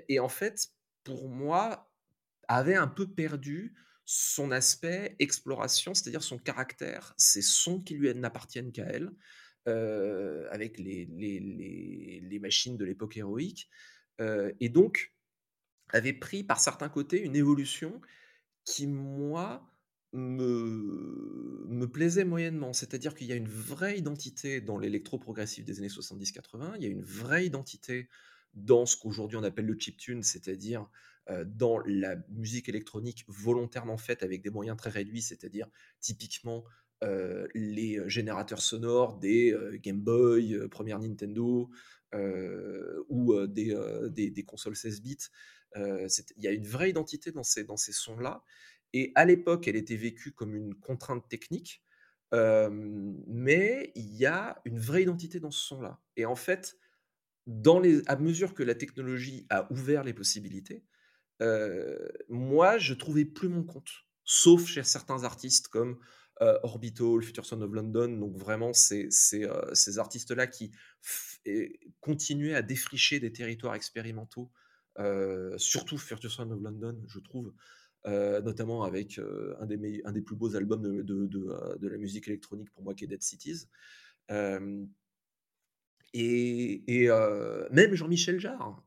et en fait, pour moi, avait un peu perdu son aspect exploration, c'est-à-dire son caractère, ces sons qui lui n'appartiennent qu'à elle, avec les, machines de l'époque héroïque, et donc avait pris par certains côtés une évolution qui, moi, me, me plaisait moyennement. C'est-à-dire qu'il y a une vraie identité dans l'électro-progressif des années 70-80, il y a une vraie identité dans ce qu'aujourd'hui on appelle le chiptune, c'est-à-dire dans la musique électronique volontairement faite avec des moyens très réduits, c'est-à-dire typiquement les générateurs sonores des Game Boy, première Nintendo, ou des, consoles 16 bits. Il y a une vraie identité dans ces, dans ces sons-là. Et à l'époque, elle était vécue comme une contrainte technique, mais il y a une vraie identité dans ce son-là. Et en fait, à mesure que la technologie a ouvert les possibilités, moi, je trouvais plus mon compte, sauf chez certains artistes comme euh, Orbital, Future Son of London, donc vraiment euh, ces artistes-là qui continuaient à défricher des territoires expérimentaux, euh, surtout Future Son of London, je trouve, notamment avec un, des un des plus beaux albums de, de, la musique électronique pour moi qui est Dead Cities. et même Jean-Michel Jarre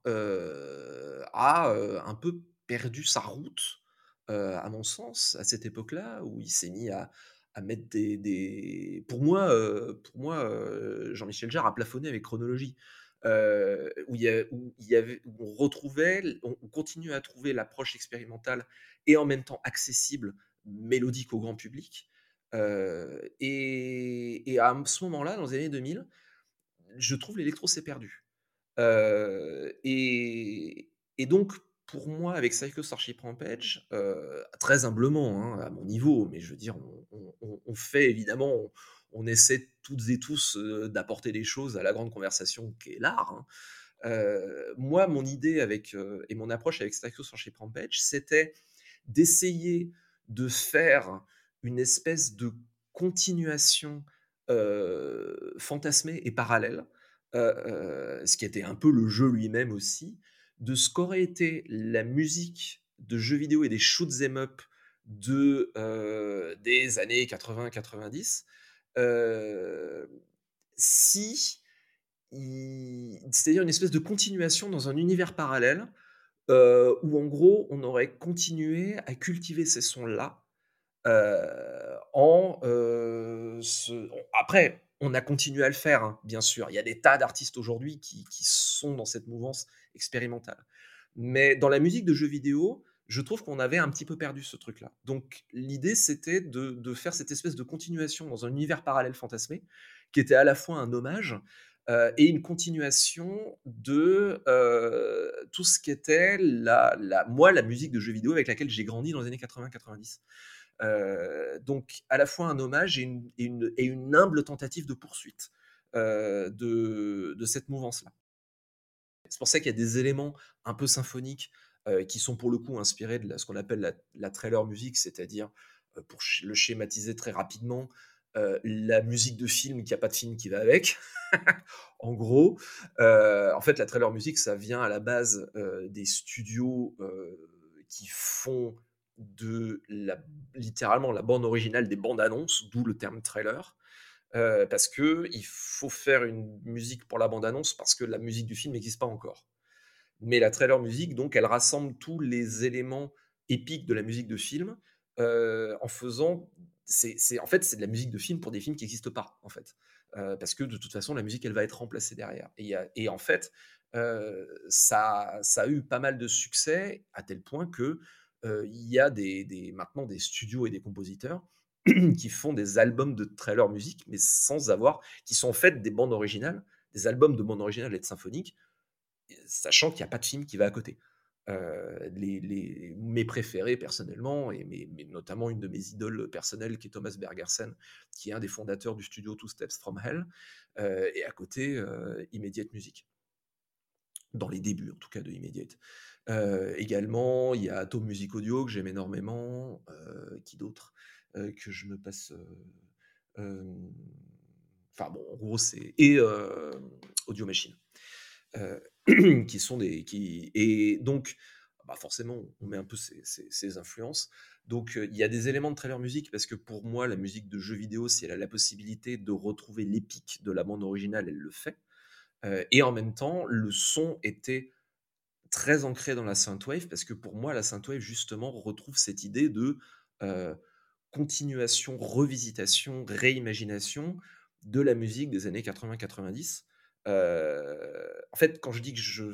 a un peu perdu sa route, à mon sens, à cette époque-là, où il s'est mis à, à mettre des, des... Pour moi, pour moi Jean-Michel Jarre a plafonné avec chronologie. où, il y a, où, il y avait, on retrouvait, on, continue à trouver l'approche expérimentale et en même temps accessible, mélodique au grand public. et, et, à ce moment-là, dans les années 2000, je trouve l'électro s'est perdu. et, et donc, pour moi, avec Psycho Starship Rampage, euh, très humblement, hein, à mon niveau, mais je veux dire, on, fait évidemment, on, essaie toutes et tous euh, d'apporter des choses à la grande conversation qui est l'art. Hein. Euh, moi, mon idée avec, et mon approche avec Psycho Starship Rampage, c'était d'essayer de faire une espèce de continuation fantasmée et parallèle, ce qui était un peu le jeu lui-même aussi, de ce qu'aurait été la musique de jeux vidéo et des shoot em up de, euh, des années 80-90 euh, si c'est-à-dire une espèce de continuation dans un univers parallèle euh, où en gros on aurait continué à cultiver ces sons-là en après on a continué à le faire, hein, bien sûr. Il y a des tas d'artistes aujourd'hui qui, sont dans cette mouvance expérimentale. Mais dans la musique de jeux vidéo, je trouve qu'on avait un petit peu perdu ce truc-là. Donc l'idée, c'était de, faire cette espèce de continuation dans un univers parallèle fantasmé, qui était à la fois un hommage euh, et une continuation de euh, tout ce qui était la, la, moi, la musique de jeux vidéo avec laquelle j'ai grandi dans les années 80-90. Euh, donc à la fois un hommage et une, humble tentative de poursuite euh, de, de, cette mouvance-là. C'est pour ça qu'il y a des éléments un peu symphoniques euh, qui sont pour le coup inspirés de ce qu'on appelle la, trailer musique, c'est-à-dire, pour le schématiser très rapidement, la musique de film qui a pas de film qui va avec. (laughs) en gros, en fait, la trailer musique, ça vient à la base des studios qui font de la, littéralement la bande originale des bandes annonces, d'où le terme trailer. Euh, parce que il faut faire une musique pour la bande annonce parce que la musique du film n'existe pas encore. Mais la trailer musique, donc, elle rassemble tous les éléments épiques de la musique de film euh, en faisant, c'est, en fait, c'est de la musique de film pour des films qui n'existent pas, en fait. parce que de toute façon, la musique, elle va être remplacée derrière. Et, et en fait, ça, ça a eu pas mal de succès, à tel point que il y a maintenant des studios et des compositeurs (clears throat) qui font des albums de trailer musique, mais sans avoir, qui sont en fait des bandes originales, des albums de bandes originales et de symphoniques, sachant qu'il n'y a pas de film qui va à côté. les, mes préférés personnellement, et notamment une de mes idoles personnelles qui est Thomas Bergersen, qui est un des fondateurs du studio Two Steps from Hell, et à côté Immediate Music, dans les débuts en tout cas de Immediate. Également, il y a Atom Music Audio que j'aime énormément, qui d'autres que je me passe. Enfin bon, en gros, c'est. Et Audio Machine. (clears throat) qui sont des. Qui, et donc, bah forcément, on met un peu ces, influences. Donc, il y a des éléments de trailer musique parce que pour moi, la musique de jeux vidéo, si elle a la possibilité de retrouver l'épique de la bande originale, elle le fait. et en même temps, le son était très ancré dans la synthwave parce que pour moi, la synthwave, justement, retrouve cette idée de continuation, revisitation, réimagination de la musique des années 80-90. en fait, quand je dis que je,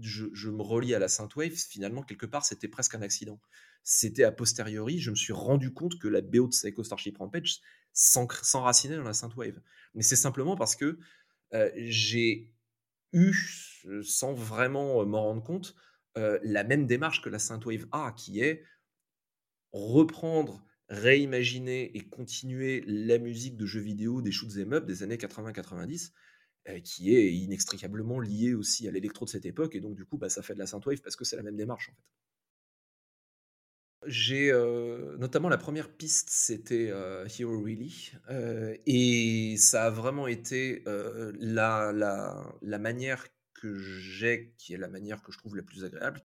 je, me relie à la synthwave, finalement, quelque part, c'était presque un accident. C'était a posteriori, je me suis rendu compte que la BO de Psycho Starship Rampage s'enracinait dans la synthwave. Mais c'est simplement parce que j'ai eu, sans vraiment m'en rendre compte, la même démarche que la synthwave a, qui est reprendre, réimaginer et continuer la musique de jeux vidéo, des shoots et up des années 80-90, euh, qui est inextricablement liée aussi à l'électro de cette époque, et donc du coup, bah, ça fait de la synthwave parce que c'est la même démarche en fait. J'ai notamment la première piste, c'était euh, Hero Really, et ça a vraiment été la manière que j'ai, qui est la manière que je trouve la plus agréable,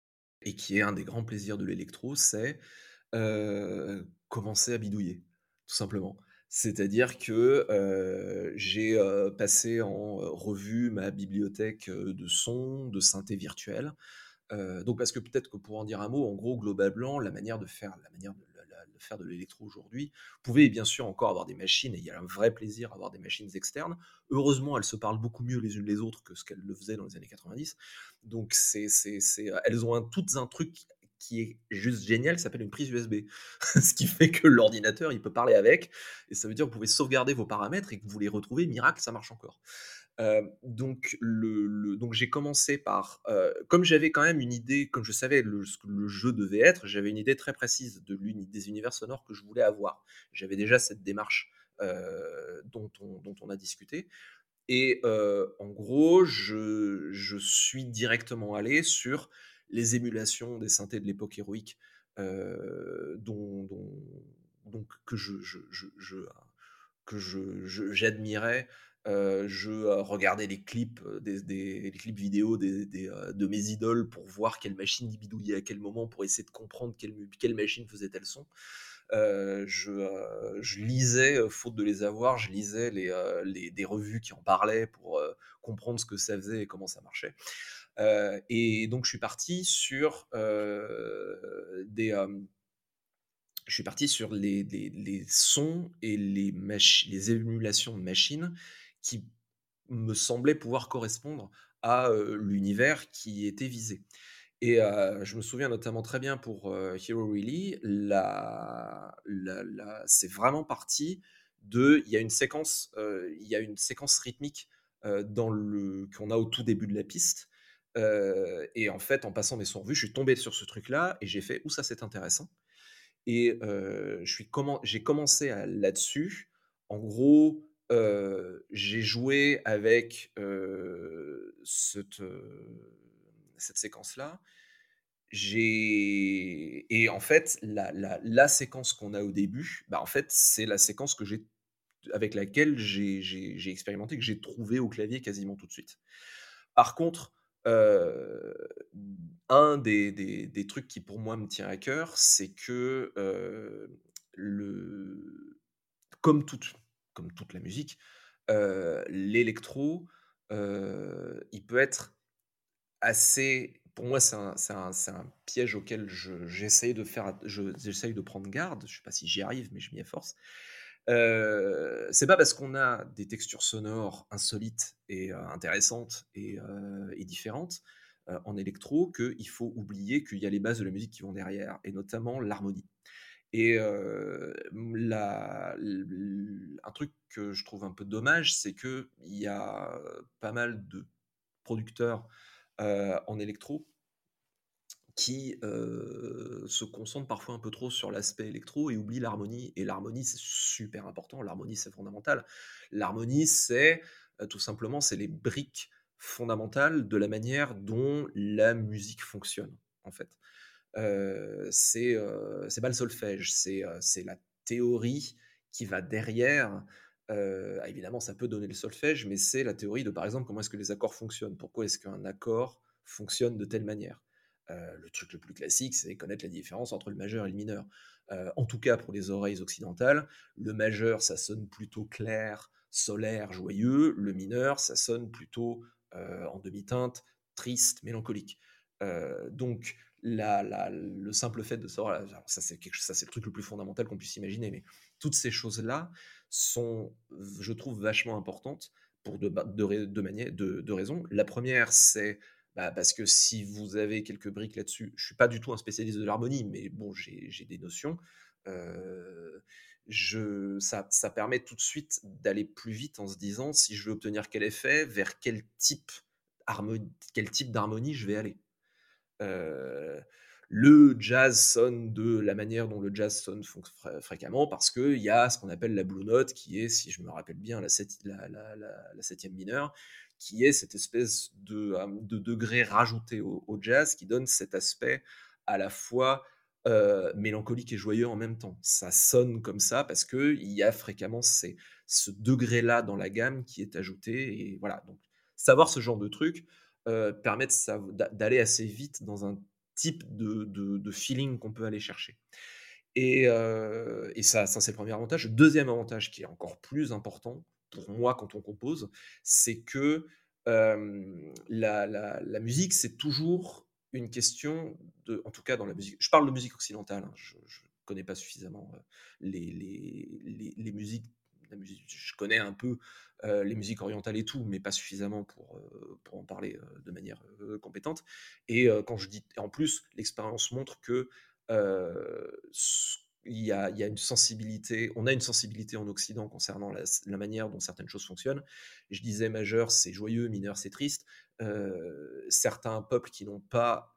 et qui est un des grands plaisirs de l'électro, c'est commencer à bidouiller, tout simplement. C'est-à-dire que j'ai passé en revue ma bibliothèque de sons, de synthé virtuels. donc parce que peut-être que pour en dire un mot, en gros, globalement, la manière de faire, la manière de, faire de l'électro aujourd'hui, pouvait bien sûr encore avoir des machines, et il y a un vrai plaisir à avoir des machines externes. Heureusement, elles se parlent beaucoup mieux les unes les autres que ce qu'elles le faisaient dans les années 90. Donc c'est, elles ont un, toutes un truc qui est juste génial, qui s'appelle une prise USB. (laughs) Ce qui fait que l'ordinateur, il peut parler avec, et ça veut dire que vous pouvez sauvegarder vos paramètres et que vous les retrouvez, miracle, ça marche encore. Donc, j'ai commencé par, comme j'avais quand même une idée, comme je savais le, ce que le jeu devait être, j'avais une idée très précise de des univers sonores que je voulais avoir. J'avais déjà cette démarche dont, on, a discuté. Et en gros, je, suis directement allé sur les émulations des synthés de l'époque héroïque dont, que je, que j'admirais. Je regardais les clips, des, clips vidéo des, de mes idoles pour voir quelle machine y bidouillait à quel moment, pour essayer de comprendre quelle, quelle machine faisait tel son. je, lisais, faute de les avoir, je lisais les, les, des revues qui en parlaient pour comprendre ce que ça faisait et comment ça marchait et donc je suis parti sur des je suis parti sur les, les, sons et les, les émulations de machines qui me semblaient pouvoir correspondre à l'univers qui était visé. Et je me souviens notamment très bien pour Hero Really, c'est vraiment parti de, il y a une séquence, rythmique qu'on a au tout début de la piste et en fait, en passant mes sons vus, je suis tombé sur ce truc-là et j'ai fait où ça c'est intéressant. Et j'ai commencé là-dessus. En gros, j'ai joué avec cette, cette séquence-là. Et en fait, la, la, séquence qu'on a au début, bah en fait, c'est la séquence que avec laquelle j'ai expérimenté, que j'ai trouvé au clavier quasiment tout de suite. Par contre, un des, des, trucs qui pour moi me tient à cœur, c'est que le, comme, toute, comme toute la musique, l'électro, il peut être assez. Pour moi, c'est un, piège auquel j'essaye de faire, j'essaye de prendre garde. Je sais pas si j'y arrive, mais je m'y efforce. c'est pas parce qu'on a des textures sonores insolites et intéressantes et, et différentes en électro qu'il faut oublier qu'il y a les bases de la musique qui vont derrière, et notamment l'harmonie. Et un truc que je trouve un peu dommage, c'est qu'il y a pas mal de producteurs en électro qui se concentrent parfois un peu trop sur l'aspect électro et oublient l'harmonie. Et l'harmonie, c'est super important. L'harmonie, c'est fondamental. L'harmonie, c'est tout simplement, c'est les briques fondamentales de la manière dont la musique fonctionne, en fait c'est pas le solfège, c'est la théorie qui va derrière. évidemment, ça peut donner le solfège, mais c'est la théorie de, par exemple, comment est-ce que les accords fonctionnent? Pourquoi est-ce qu'un accord fonctionne de telle manière? Le truc le plus classique, c'est connaître la différence entre le majeur et le mineur. en tout cas, pour les oreilles occidentales, le majeur, ça sonne plutôt clair, solaire, joyeux. Le mineur, ça sonne plutôt en demi-teinte, triste, mélancolique. donc, le simple fait de savoir, ça c'est quelque ça c'est le truc le plus fondamental qu'on puisse imaginer, mais toutes ces choses-là sont, je trouve, vachement importantes pour deux, de, de, de, raisons. La première, c'est bah, parce que si vous avez quelques briques là-dessus, je suis pas du tout un spécialiste de l'harmonie, mais bon, j'ai des notions. Euh, ça, permet tout de suite d'aller plus vite en se disant si je veux obtenir quel effet, vers quel type d'harmonie je vais aller. Euh, le jazz sonne de la manière dont le jazz sonne fréquemment parce qu'il y a ce qu'on appelle la blue note qui est, si je me rappelle bien, la, septième mineure, qui est cette espèce de, euh, degré rajouté au, jazz qui donne cet aspect à la fois euh, mélancolique et joyeux en même temps. Ça sonne comme ça parce qu'il y a fréquemment ce degré-là dans la gamme qui est ajouté. Et voilà, donc savoir ce genre de truc, euh, permettent d'aller assez vite dans un type de, feeling qu'on peut aller chercher. Et, euh, ça, c'est le premier avantage. Le deuxième avantage qui est encore plus important pour moi quand on compose, c'est que euh, la, musique, c'est toujours une question de, en tout cas dans la musique, je parle de musique occidentale, hein, je ne connais pas suffisamment les, les, les, musiques je connais un peu les musiques orientales et tout, mais pas suffisamment pour, en parler de manière compétente. Et quand je dis, en plus, l'expérience montre que il y, a, une sensibilité, on a une sensibilité en Occident concernant la, manière dont certaines choses fonctionnent. Je disais majeur, c'est joyeux, mineur, c'est triste. certains peuples qui n'ont pas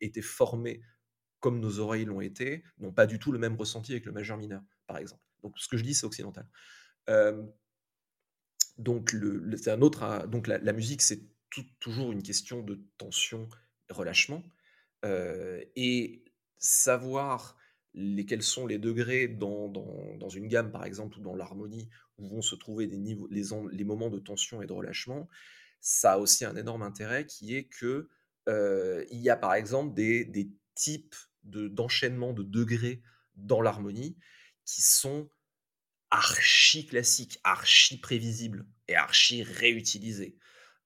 été formés comme nos oreilles l'ont été, n'ont pas du tout le même ressenti avec le majeur mineur, par exemple. Donc ce que je dis, c'est occidental. donc le, c'est un autre. Donc la, musique, c'est toujours une question de tension, relâchement, et savoir les, quels sont les degrés dans, dans, une gamme, par exemple, ou dans l'harmonie, où vont se trouver des niveaux, les, moments de tension et de relâchement, ça a aussi un énorme intérêt qui est que il y a par exemple des, des types de, d'enchaînement de degrés dans l'harmonie qui sont archi classiques, archi prévisibles et archi réutilisés.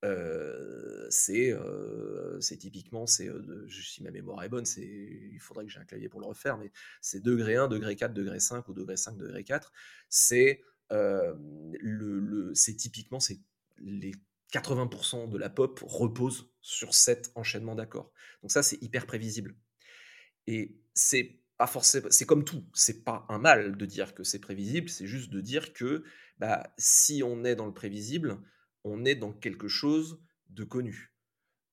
Euh, c'est euh, c'est typiquement, c'est si ma mémoire est bonne, il faudrait que j'ai un clavier pour le refaire, mais c'est degré 1, degré 4, degré 5 ou degré 5, degré 4. C'est le, le typiquement c'est les 80% de la pop repose sur cet enchaînement d'accords. Donc ça, c'est hyper prévisible. Et c'est forcément, c'est comme tout, c'est pas un mal de dire que c'est prévisible, c'est juste de dire que bah, si on est dans le prévisible, on est dans quelque chose de connu.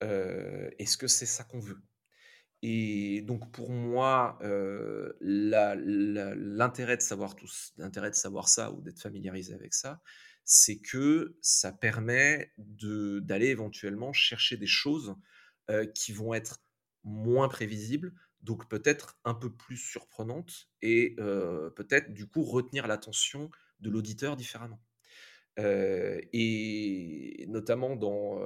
Euh, est-ce que c'est ça qu'on veut? Et donc pour moi, euh, l'intérêt de savoir tout, l'intérêt de savoir ça ou d'être familiarisé avec ça, c'est que ça permet d'aller éventuellement chercher des choses euh, qui vont être moins prévisibles, donc peut-être un peu plus surprenante et peut-être du coup retenir l'attention de l'auditeur différemment. et notamment dans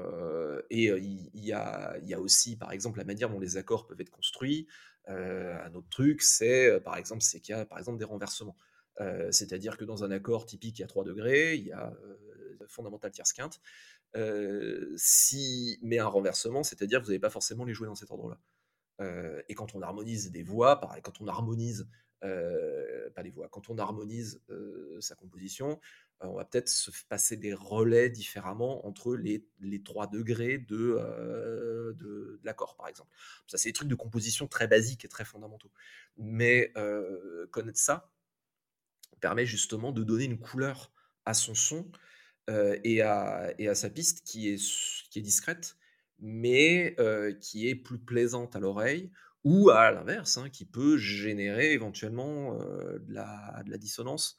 et il y, a, y, a, aussi par exemple la manière dont les accords peuvent être construits. un autre truc, c'est par exemple c'est qu'il y a par exemple des renversements. C'est-à-dire que dans un accord typique, il y a 3 degrés, il y a fondamental tierce quinte. si, mais un renversement, c'est-à-dire que vous n'allez pas forcément les jouer dans cet ordre-là et quand on harmonise des voix, quand on harmonise pas les voix, quand on harmonise sa composition, on va peut-être se passer des relais différemment entre les, les 3 degrés de, de, l'accord, par exemple. Ça, c'est des trucs de composition très basiques et très fondamentaux. Mais connaître ça permet justement de donner une couleur à son son et, à, et, à, sa piste qui est, qui est discrète, mais qui est plus plaisante à l'oreille, ou à l'inverse, hein, qui peut générer éventuellement de, la, dissonance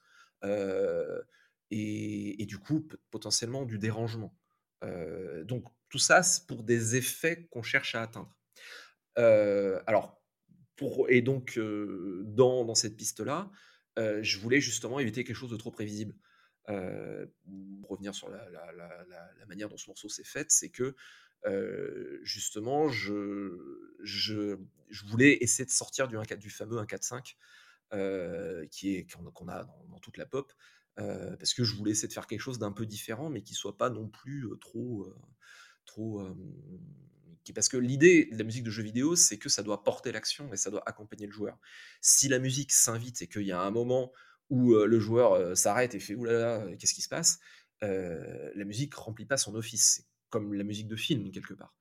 et, du coup potentiellement du dérangement. donc tout ça, c'est pour des effets qu'on cherche à atteindre. alors, et donc dans, cette piste-là, je voulais justement éviter quelque chose de trop prévisible. pour revenir sur la, manière dont ce morceau s'est fait, c'est que justement, je, je, je, voulais essayer de sortir du, 1, du fameux 1-4-5 qui est qu'on a dans, toute la pop, parce que je voulais essayer de faire quelque chose d'un peu différent, mais qui soit pas non plus trop, trop. parce que l'idée de la musique de jeu vidéo, c'est que ça doit porter l'action et ça doit accompagner le joueur. Si la musique s'invite et qu'il y a un moment où le joueur s'arrête et fait oulala, qu'est-ce qui se passe? La musique remplit pas son office, comme la musique de film quelque part.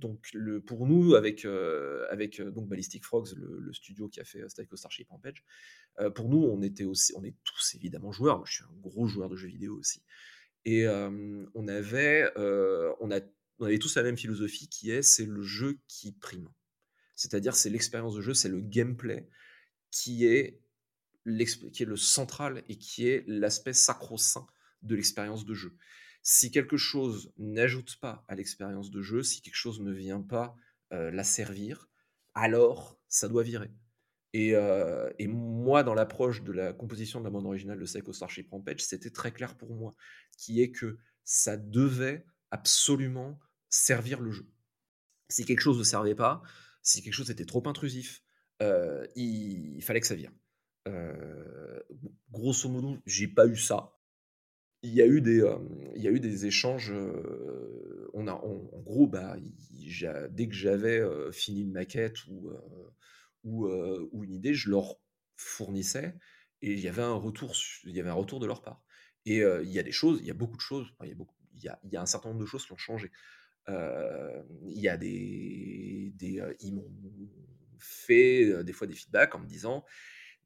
donc le, pour nous, avec, avec donc Ballistic Frogs, le, studio qui a fait Styco Starship Rampage, pour nous, on était aussi, on est tous évidemment joueurs. Je suis un gros joueur de jeux vidéo aussi. Et on avait, on a, on avait tous la même philosophie qui est, c'est le jeu qui prime. C'est-à-dire, c'est l'expérience de jeu, c'est le gameplay qui est, qui est le central et qui est l'aspect sacro-saint de l'expérience de jeu si quelque chose n'ajoute pas à l'expérience de jeu, si quelque chose ne vient pas la servir, alors ça doit virer. Et, moi, dans l'approche de la composition de la bande originale de Psycho Starship Rampage, c'était très clair pour moi, qui est que ça devait absolument servir le jeu. Si quelque chose ne servait pas, si quelque chose était trop intrusif, il, fallait que ça vire. grosso modo, j'ai pas eu ça il y a eu des, il y a eu des échanges. on a, en, gros, bah, dès que j'avais fini une maquette ou, ou, une idée, je leur fournissais et il y avait un retour, il y avait un retour de leur part. Et il y a des choses, il y a beaucoup de choses, il y a, il y a, un certain nombre de choses qui ont changé. il y a des ils m'ont fait des fois des feedbacks en me disant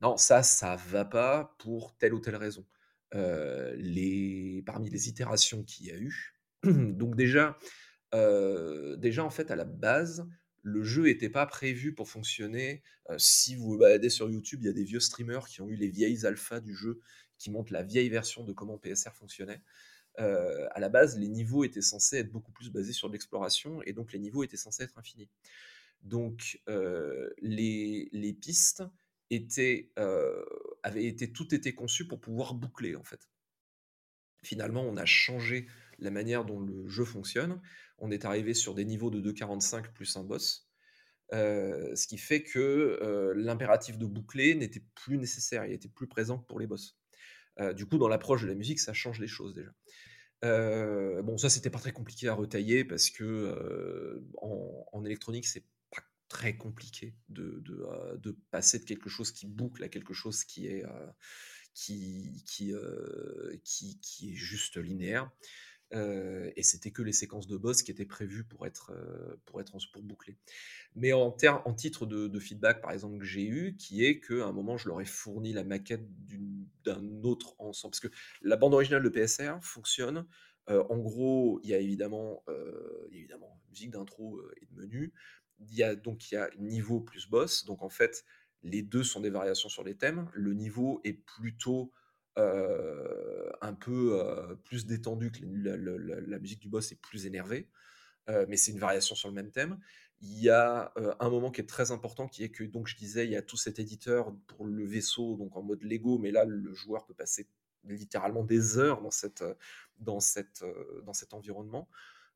non ça ça va pas pour telle ou telle raison les, parmi les itérations qu'il y a eu. (clears throat) Donc déjà, déjà en fait à la base, le jeu n'était pas prévu pour fonctionner. si vous baladez sur YouTube, il y a des vieux streamers qui ont eu les vieilles alphas du jeu, qui montrent la vieille version de comment PSR fonctionnait. à la base, les niveaux étaient censés être beaucoup plus basés sur l'exploration, et donc les niveaux étaient censés être infinis. Donc les, les, pistes était, euh, avait été tout été conçu pour pouvoir boucler en fait. Finalement, on a changé la manière dont le jeu fonctionne. On est arrivé sur des niveaux de 2,45 plus un boss, euh, ce qui fait que euh, l'impératif de boucler n'était plus nécessaire, il était plus présent pour les boss. du coup, dans l'approche de la musique, ça change les choses déjà. bon, ça, c'était pas très compliqué à retailler parce que en, en, électronique, c'est très compliqué de, de, euh, de, passer de quelque chose qui boucle à quelque chose qui est, euh, qui, qui, euh, qui, qui, est juste linéaire. et c'était que les séquences de boss qui étaient prévues pour être, pour être pour boucler. Mais en, en titre de, feedback, par exemple, que j'ai eu, qui est qu'à un moment, je leur ai fourni la maquette d'un autre ensemble. Parce que la bande originale de PSR fonctionne. en gros, il y a évidemment, a évidemment musique d'intro et de menu, il y a donc il y a niveau plus boss. Donc en fait, les deux sont des variations sur les thèmes. Le niveau est plutôt euh, un peu euh, plus détendu que la, musique du boss est plus énervée, euh, mais c'est une variation sur le même thème. Il y a un moment qui est très important, qui est que donc je disais, il y a tout cet éditeur pour le vaisseau, donc en mode Lego, mais là le joueur peut passer littéralement des heures dans cette dans cette dans cet environnement.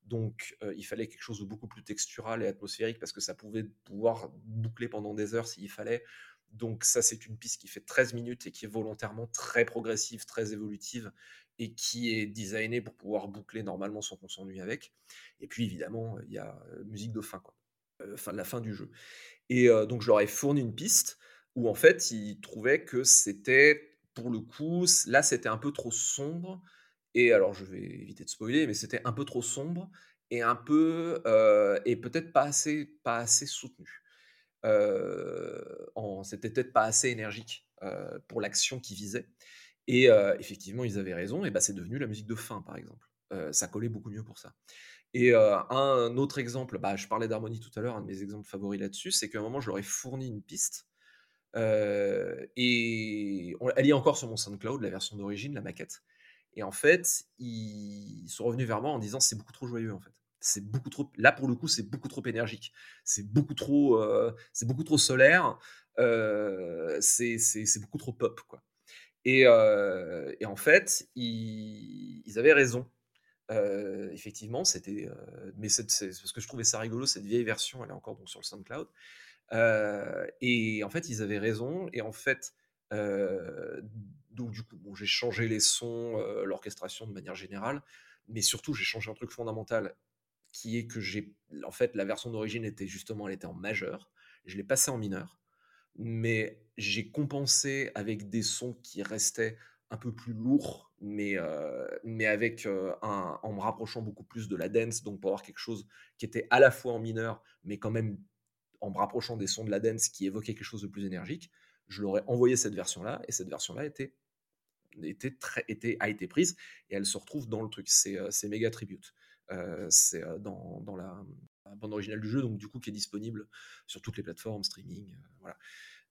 Donc, il fallait quelque chose de beaucoup plus textural et atmosphérique parce que ça pouvait pouvoir boucler pendant des heures s'il fallait. Donc, ça, c'est une piste qui fait 13 minutes et qui est volontairement très progressive, très évolutive et qui est designée pour pouvoir boucler normalement sans qu'on s'ennuie avec. Et puis, évidemment, il y a musique de fin, quoi. fin, la fin du jeu. Et donc, je leur ai fourni une piste. où en fait, il trouvait que c'était, pour le coup, là, c'était un peu trop sombre. Et alors, je vais éviter de spoiler, mais c'était un peu trop sombre et un peu euh, et peut-être pas assez, pas assez soutenu. Euh, c'était peut-être pas assez énergique euh, pour l'action qu'ils visaient. Et effectivement, ils avaient raison. Et bah, c'est devenu la musique de fin, par exemple. ça collait beaucoup mieux pour ça. Et un autre exemple, bah, je parlais d'harmonie tout à l'heure, un de mes exemples favoris là-dessus, c'est qu'à un moment, je leur ai fourni une piste. et elle est encore sur mon SoundCloud, la version d'origine, la maquette. Et en fait, ils sont revenus vers moi en disant c'est beaucoup trop joyeux en fait. C'est beaucoup trop. Là pour le coup, c'est beaucoup trop énergique. C'est beaucoup trop. c'est beaucoup trop solaire. c'est beaucoup trop pop quoi. Et, et en fait, ils, ils avaient raison effectivement, c'était. mais c'est parce que je trouvais ça rigolo, cette vieille version, elle est encore donc sur le SoundCloud. et en fait, ils avaient raison. Et en fait, donc du coup, bon, j'ai changé les sons, l'orchestration de manière générale, mais surtout, j'ai changé un truc fondamental qui est que j'ai. En fait, la version d'origine était justement, elle était en majeur. Je l'ai passée en mineur, mais j'ai compensé avec des sons qui restaient un peu plus lourd, mais, mais avec en me rapprochant beaucoup plus de la dance, donc pour avoir quelque chose qui était à la fois en mineur, mais quand même en me rapprochant des sons de la dance qui évoquaient quelque chose de plus énergique, je leur ai envoyé cette version-là, et cette version-là était, était a été prise, et elle se retrouve dans le truc. C'est euh, méga tribute. c'est dans, dans la, bande originale du jeu, donc du coup qui est disponible sur toutes les plateformes, streaming, voilà.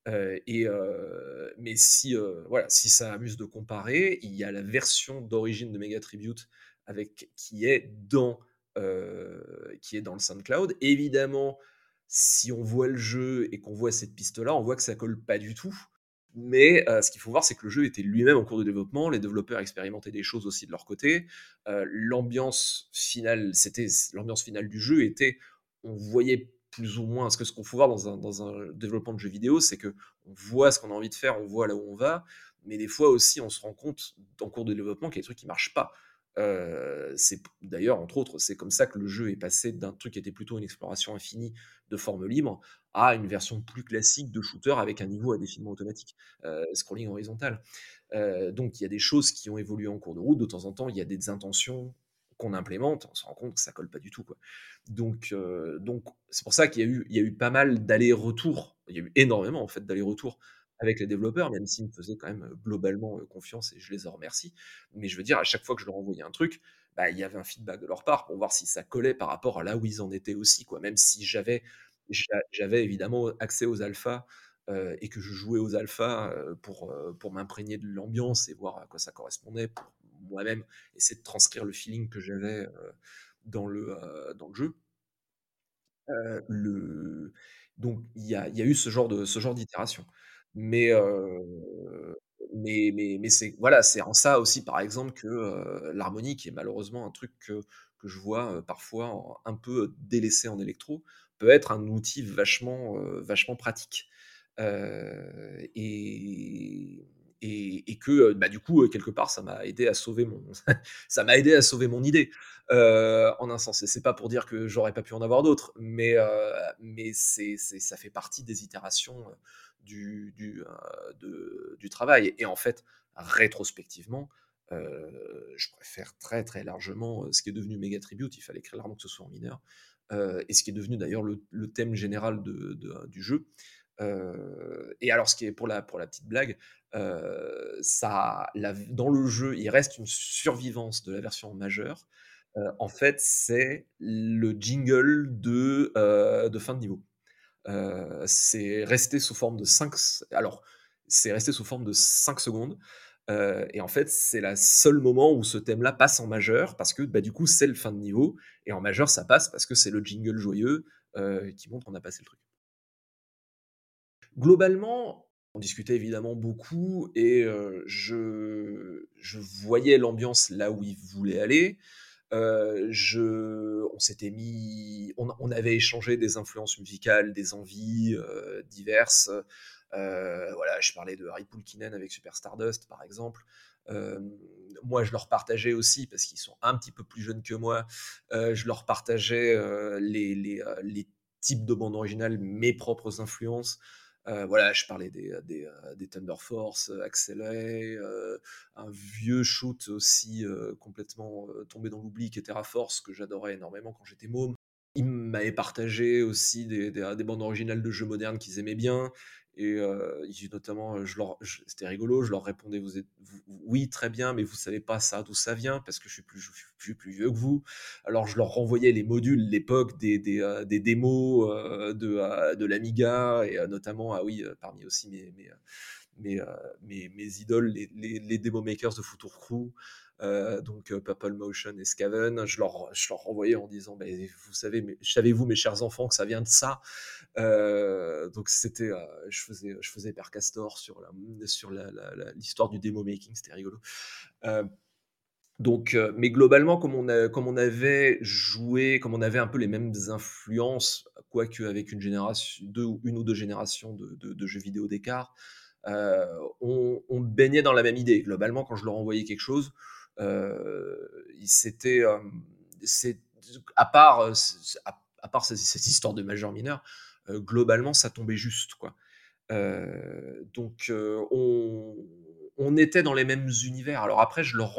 Euh, et, euh, mais si, euh, voilà, si ça amuse de comparer, il y a la version d'origine de Mega Tribute avec, qui, est dans, qui est dans le SoundCloud. Évidemment, si on voit le jeu et qu'on voit cette piste-là, on voit que ça colle pas du tout. Mais ce qu'il faut voir, c'est que le jeu était lui-même en cours de développement. Les développeurs expérimentaient des choses aussi de leur côté. l'ambiance finale, c'était l'ambiance finale du jeu était, on voyait plus ou moins, ce que ce qu'on faut voir dans un, dans un, développement de jeux vidéo, c'est que on voit ce qu'on a envie de faire, on voit là où on va, mais des fois aussi on se rend compte en cours de développement qu'il y a des trucs qui marchent pas. Euh, c'est d'ailleurs entre autres c'est comme ça que le jeu est passé d'un truc qui était plutôt une exploration infinie de forme libre à une version plus classique de shooter avec un niveau à défilement automatique, euh, scrolling horizontal. Euh, donc il y a des choses qui ont évolué en cours de route. De temps en temps, il y a des intentions qu'on implémente, on se rend compte que ça colle pas du tout. Quoi. Donc, c'est pour ça qu'il y a eu, eu pas mal d'allers-retours. Il y a eu énormément en fait d'allers-retours avec les développeurs, même s'ils me faisaient quand même globalement confiance et je les en remercie. Mais je veux dire, à chaque fois que je leur envoyais un truc, bah, il y avait un feedback de leur part pour voir si ça collait par rapport à là où ils en étaient aussi. Quoi. Même si j'avais, j'avais évidemment accès aux alphas et que je jouais aux alphas pour, pour m'imprégner de l'ambiance et voir à quoi ça correspondait pour moi-même essayer de transcrire le feeling que j'avais dans, le, dans le jeu. le... Donc il y a, y a, eu ce genre de ce genre d'itération. Mais, mais, mais, mais c'est voilà, c'est en ça aussi, par exemple, que l'harmonie, qui est malheureusement un truc que, que je vois parfois un peu délaissé en électro, peut être un outil vachement, vachement pratique. et, et, que euh, bah, du coup euh, quelque part ça m'a aidé à sauver mon (laughs) ça m'a aidé à sauver mon idée euh, en un sens et c'est pas pour dire que j'aurais pas pu en avoir d'autres mais mais c'est ça fait partie des itérations du du, du travail et en fait rétrospectivement je préfère très très largement ce qui est devenu Mega Tribute il fallait écrire largement que ce soit en mineur et ce qui est devenu d'ailleurs le, thème général de, du jeu et alors, ce qui est pour la, pour la petite blague, ça, dans le jeu, il reste une survivance de la version majeure. en fait, c'est le jingle de, de fin de niveau. C'est resté sous forme de 5. Alors, c'est resté sous forme de 5 secondes. et en fait, c'est le seul moment où ce thème-là passe en majeur, parce que bah, du coup, c'est le fin de niveau. Et en majeur, ça passe parce que c'est le jingle joyeux qui montre qu'on a passé le truc. Globalement, on discutait évidemment beaucoup et je, je, voyais l'ambiance là où il voulait aller. Je, on s'était mis, on, avait échangé des influences musicales, des envies diverses. voilà, je parlais de Harry Poulkinen avec Super Stardust, par exemple. moi, je leur partageais aussi, parce qu'ils sont un petit peu plus jeunes que moi, je leur partageais les, types de bandes originales, mes propres influences. Voilà, je parlais des, des, des Thunder Force, Accéléré, un vieux shoot aussi complètement tombé dans l'oubli qui était Force, que j'adorais énormément quand j'étais môme. Ils m'avaient partagé aussi des, des, bandes originales de jeux modernes qu'ils aimaient bien. Et notamment, je leur, c'était rigolo, je leur répondais, vous oui, très bien, mais vous savez pas ça, d'où ça vient, parce que je suis plus, je suis plus, vieux que vous. Alors je leur renvoyais les modules, l'époque des, des, des, démos de, de l'Amiga, et notamment, ah oui, parmi aussi mes, mes, mes, idoles, les, les, les demo makers de Future Crew. Euh, donc euh, Purple Motion et Scaven. Je leur, renvoyais en disant, vous savez, savez-vous mes chers enfants que ça vient de ça? Euh, Donc c'était, je faisais, je Père Castor sur l'histoire du demo making, c'était rigolo. donc, mais globalement, comme on, avait joué, comme on avait un peu les mêmes influences, quoique avec une génération, une ou deux générations de, jeux vidéo d'écart, on, on, baignait dans la même idée. Globalement, quand je leur envoyais quelque chose, euh, c'était, euh, c'est à part, euh, à, part cette, histoire de majeur mineur, globalement, ça tombait juste, donc, on, était dans les mêmes univers. Alors après, je leur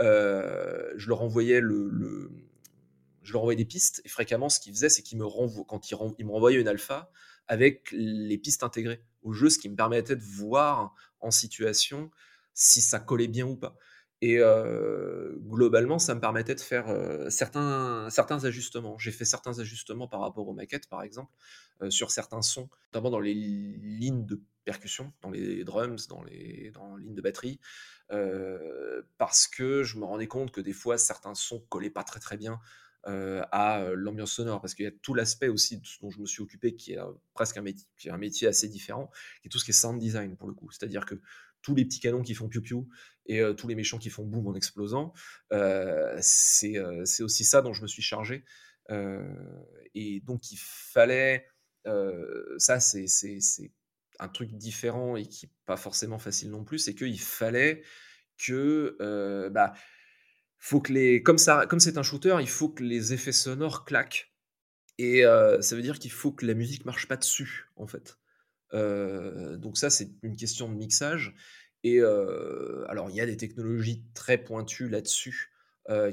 je leur envoyais je leur des pistes et fréquemment, ce qu'ils faisaient, c'est qu'ils me renvoient, quand me renvoyaient une alpha avec les pistes intégrées au jeu, ce qui me permettait de voir en situation si ça collait bien ou pas. Et globalement, ça me permettait de faire certains, certains ajustements. J'ai fait certains ajustements par rapport aux maquettes, par exemple, sur certains sons, notamment dans les lignes de percussion, dans les drums, dans les, dans lignes de batterie, parce que je me rendais compte que des fois, certains sons collaient pas très très bien à l'ambiance sonore, parce qu'il y a tout l'aspect aussi dont je me suis occupé, qui est presque un métier, qui est un métier assez différent, qui est tout ce qui est sound design pour le coup. C'est-à-dire que tous les petits canons qui font piou-piou et euh, tous les méchants qui font boum en explosant. Euh, euh, c'est aussi ça dont je me suis chargé. et donc, il fallait. ça, c'est un truc différent et qui n'est pas forcément facile non plus. C'est qu'il fallait que. bah, faut que les, comme c'est un shooter, il faut que les effets sonores claquent. Et ça veut dire qu'il faut que la musique marche pas dessus, en fait. donc ça, c'est une question de mixage. Et alors, il y a des technologies très pointues là-dessus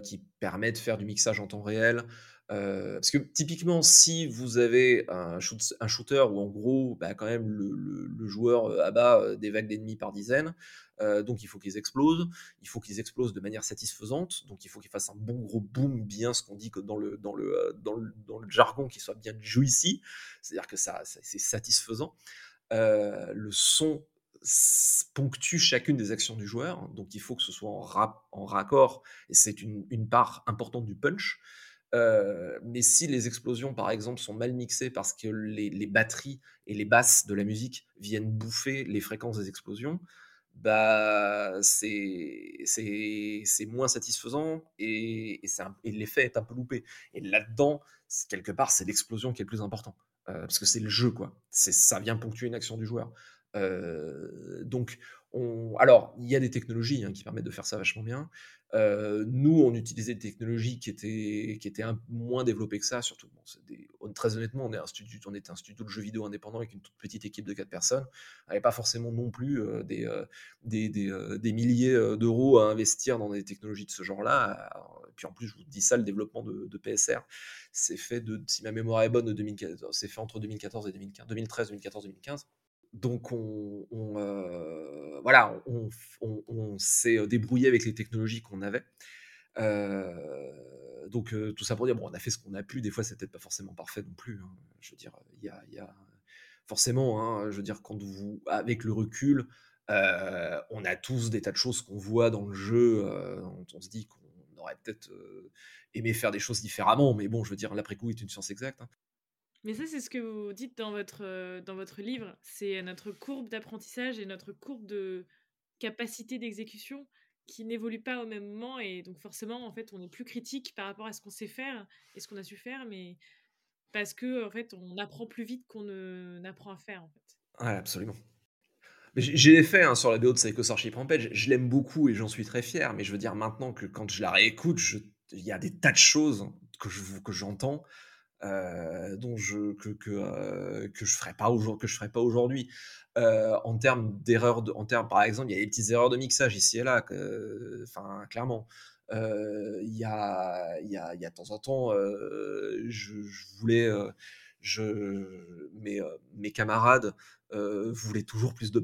qui permettent de faire du mixage en temps réel. Parce que typiquement, si vous avez un, shooter où en gros, bah, quand même, le, joueur abat des vagues d'ennemis par dizaines, donc il faut qu'ils explosent, il faut qu'ils explosent de manière satisfaisante, donc il faut qu'ils fassent un bon gros boom, bien ce qu'on dit dans le, dans, le, le, le jargon, qui soit bien juicy, c'est-à-dire que ça, c'est satisfaisant. le son ponctue chacune des actions du joueur, donc il faut que ce soit en raccord, et c'est une, part importante du punch. Euh, mais si les explosions, par exemple, sont mal mixées parce que les, batteries et les basses de la musique viennent bouffer les fréquences des explosions, bah c'est moins satisfaisant et, et l'effet est un peu loupé. Et là-dedans, quelque part, c'est l'explosion qui est le plus important. Euh, parce que c'est le jeu, quoi. Ça vient ponctuer une action du joueur. Donc, on, alors, il y a des technologies hein, qui permettent de faire ça vachement bien. Nous, on utilisait des technologies qui étaient, moins développées que ça, surtout. Très honnêtement, on, est un studio, on était un studio de jeux vidéo indépendant avec une toute petite équipe de 4 personnes. On n'avait pas forcément non plus des, milliers d'euros à investir dans des technologies de ce genre-là. Et puis en plus, je vous dis ça, le développement de, PSR, c'est fait, si ma mémoire est bonne, c'est fait entre 2014 et 2015, 2013, 2014, 2015 donc on, euh, voilà, on, s'est débrouillé avec les technologies qu'on avait. Euh, donc euh, tout ça pour dire, bon, on a fait ce qu'on a pu. Des fois, c'était pas forcément parfait non plus. Hein. Je veux dire, il y a, forcément, hein, je veux dire, quand vous, avec le recul, on a tous des tas de choses qu'on voit dans le jeu. dont on se dit qu'on aurait peut-être aimé faire des choses différemment, mais bon, je veux dire, l'après-coup est une science exacte. Hein. Mais ça, c'est ce que vous dites dans votre, euh, dans votre livre. C'est notre courbe d'apprentissage et notre courbe de capacité d'exécution qui n'évolue pas au même moment. Et donc, forcément, en fait, on est plus critique par rapport à ce qu'on sait faire et ce qu'on a su faire, mais parce que, en fait, on apprend plus vite qu'on n'apprend à faire, en fait. Ouais, absolument. J'ai les faits hein, sur la BO de Psycho Starship Rampage, je l'aime beaucoup et j'en suis très fier, mais je veux dire maintenant que quand je la réécoute, il y a des tas de choses que j'entends dont je que que, que je ferais pas aujourd'hui que je ferais pas aujourd'hui. En termes d'erreurs en termes par exemple il y a des petites erreurs de mixage ici et là enfin clairement. Il y a il y a il y a de temps en temps je, je, voulais je mes, mes camarades voulaient toujours plus de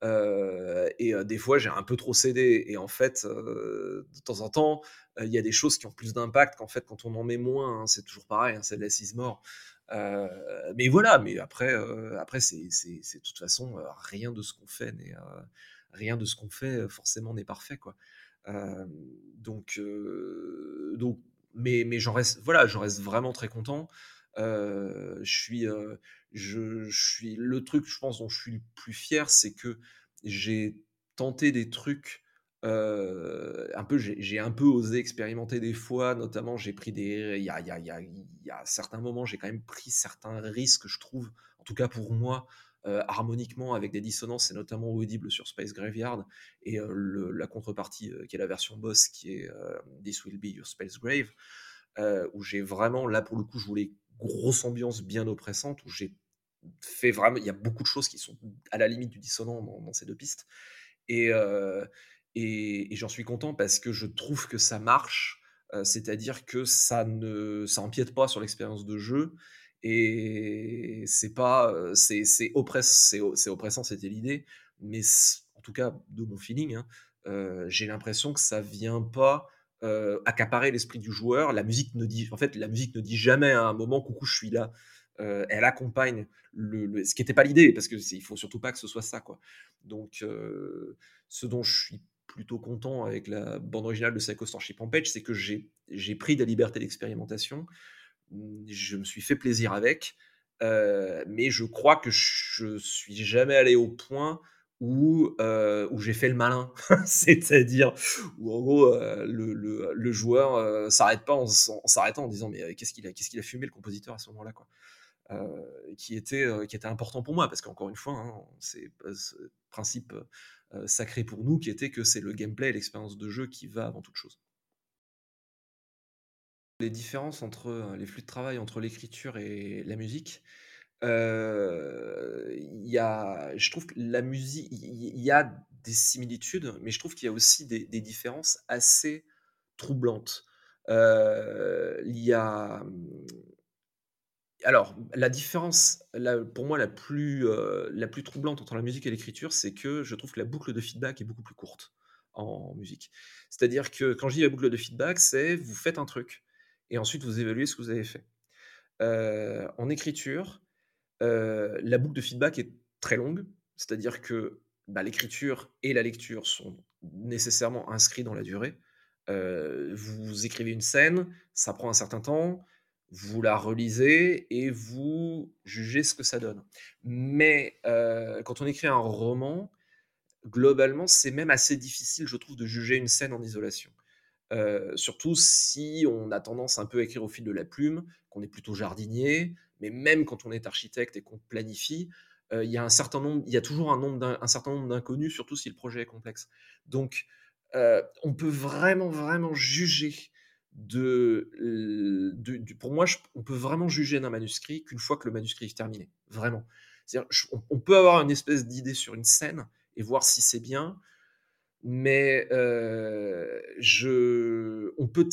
basse et des fois, j'ai un peu trop cédé. Et en fait, de temps en temps, il y a des choses qui ont plus d'impact qu'en fait quand on en met moins. Hein, c'est toujours pareil, hein, c'est de la mort. mais voilà, mais après, après c'est, de toute façon rien de ce qu'on fait n'est rien de ce qu'on fait forcément n'est parfait, quoi. donc, donc, mais, mais j'en reste, voilà, j'en reste vraiment très content. Je suis, je, suis le truc, je pense, dont je suis le plus fier, c'est que j'ai tenté des trucs. un peu, j'ai un peu osé expérimenter des fois, notamment j'ai pris des. Il y a, y, a, y a, certains moments, j'ai quand même pris certains risques, je trouve, en tout cas pour moi, harmoniquement avec des dissonances, et notamment audible sur Space Graveyard, et la contrepartie qui est la version boss qui est This Will Be Your Space Grave, où j'ai vraiment, là pour le coup, je voulais grosse ambiance bien oppressante, où j'ai fait vraiment. Il y a beaucoup de choses qui sont à la limite du dissonant dans, ces deux pistes. Et, et, j'en suis content parce que je trouve que ça marche. C'est-à-dire que ça ne ça empiète pas sur l'expérience de jeu et c'est pas c'est oppress, oppressant c'était l'idée mais en tout cas de mon feeling hein, j'ai l'impression que ça vient pas accaparer l'esprit du joueur. La musique ne dit en fait la musique ne dit jamais à un moment coucou je suis là. Euh, elle accompagne le, ce qui n'était pas l'idée parce que il faut surtout pas que ce soit ça quoi. Donc euh, ce dont je suis plutôt content avec la bande originale de Psycho Starship Rampage, c'est que j'ai pris des libertés d'expérimentation, je me suis fait plaisir avec, euh, mais je crois que je suis jamais allé au point où, où j'ai fait le malin, (laughs) c'est-à-dire où en gros le, le, le, joueur s'arrête pas en, s'arrêtant en disant mais qu'est-ce qu'il a, a fumé le compositeur à ce moment-là quoi. Euh, qui, était, euh, qui était important pour moi, parce qu'encore une fois, hein, c'est ce principe euh, sacré pour nous qui était que c'est le gameplay et l'expérience de jeu qui va avant toute chose. Les différences entre les flux de travail entre l'écriture et la musique, il y a, je trouve que la musique, il y a des similitudes, mais je trouve qu'il y a aussi des, différences assez troublantes. il y a alors, la différence, pour moi, la plus, euh, la plus troublante entre la musique et l'écriture, c'est que je trouve que la boucle de feedback est beaucoup plus courte en musique. C'est-à-dire que quand je dis la boucle de feedback, c'est vous faites un truc et ensuite vous évaluez ce que vous avez fait. Euh, en écriture, la boucle de feedback est très longue, c'est-à-dire que bah, l'écriture et la lecture sont nécessairement inscrits dans la durée. vous écrivez une scène, ça prend un certain temps, vous la relisez et vous jugez ce que ça donne. Mais quand on écrit un roman, globalement, c'est même assez difficile, je trouve, de juger une scène en isolation. Euh, surtout si on a tendance un peu à écrire au fil de la plume, qu'on est plutôt jardinier, mais même quand on est architecte et qu'on planifie, euh, il y a un certain nombre, il y a toujours un, nombre certain nombre d'inconnus, surtout si le projet est complexe. Donc, on peut vraiment, vraiment juger de, pour moi, on peut vraiment juger d'un manuscrit qu'une fois que le manuscrit est terminé, vraiment. On, peut avoir une espèce d'idée sur une scène et voir si c'est bien, mais on peut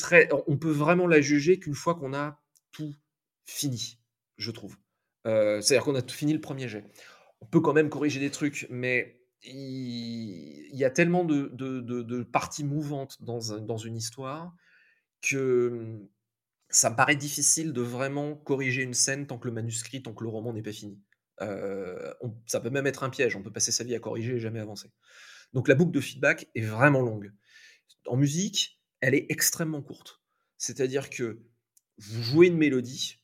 peut vraiment la juger qu'une fois qu'on a tout fini, je trouve. C'est-à-dire qu'on a tout fini le premier jet. On peut quand même corriger des trucs, mais il, y a tellement de, parties mouvantes dans, une histoire que ça me paraît difficile de vraiment corriger une scène tant que le manuscrit, tant que le roman n'est pas fini. ça peut même être un piège, on peut passer sa vie à corriger et jamais avancer. Donc la boucle de feedback est vraiment longue. En musique, elle est extrêmement courte. C'est-à-dire que vous jouez une mélodie,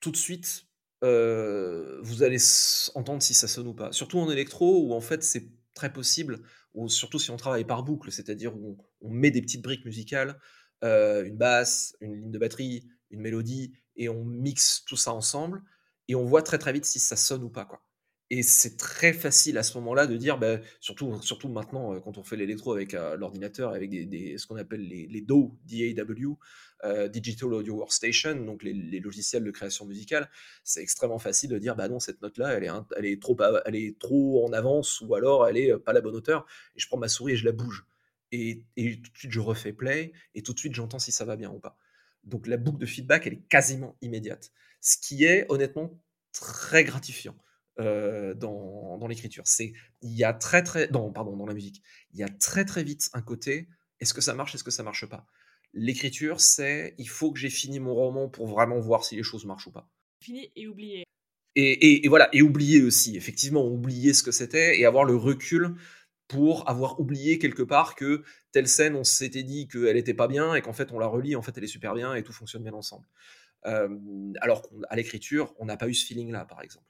tout de suite, vous allez entendre si ça sonne ou pas. Surtout en électro, où en fait c'est très possible, ou surtout si on travaille par boucle, c'est-à-dire où on met des petites briques musicales, euh, une basse, une ligne de batterie, une mélodie, et on mixe tout ça ensemble, et on voit très très vite si ça sonne ou pas. Quoi. Et c'est très facile à ce moment-là de dire, bah, surtout, surtout maintenant, euh, quand on fait l'électro avec euh, l'ordinateur, avec ce qu'on appelle les, les DAW, euh, Digital Audio Workstation, donc les, logiciels de création musicale, c'est extrêmement facile de dire, bah non, cette note-là, elle est, trop, elle est trop en avance, ou alors elle est pas la bonne hauteur, et je prends ma souris et je la bouge. Et tout de suite, je refais play, et tout de suite, j'entends si ça va bien ou pas. Donc la boucle de feedback, elle est quasiment immédiate. Ce qui est honnêtement très gratifiant. Euh, dans, dans l'écriture. C'est il y a très très dans pardon dans la musique, il y a très très vite un côté est-ce que ça marche, est-ce que ça marche pas? L'écriture, c'est il faut que j'ai fini mon roman pour vraiment voir si les choses marchent ou pas. Fini et oublier. Et, et, voilà, et oublier aussi, effectivement, oublier ce que c'était et avoir le recul pour avoir oublié quelque part que telle scène, on s'était dit qu'elle était pas bien et qu'en fait on la relit, en fait elle est super bien et tout fonctionne bien ensemble. Euh, alors qu'à l'écriture, on n'a pas eu ce feeling-là, par exemple.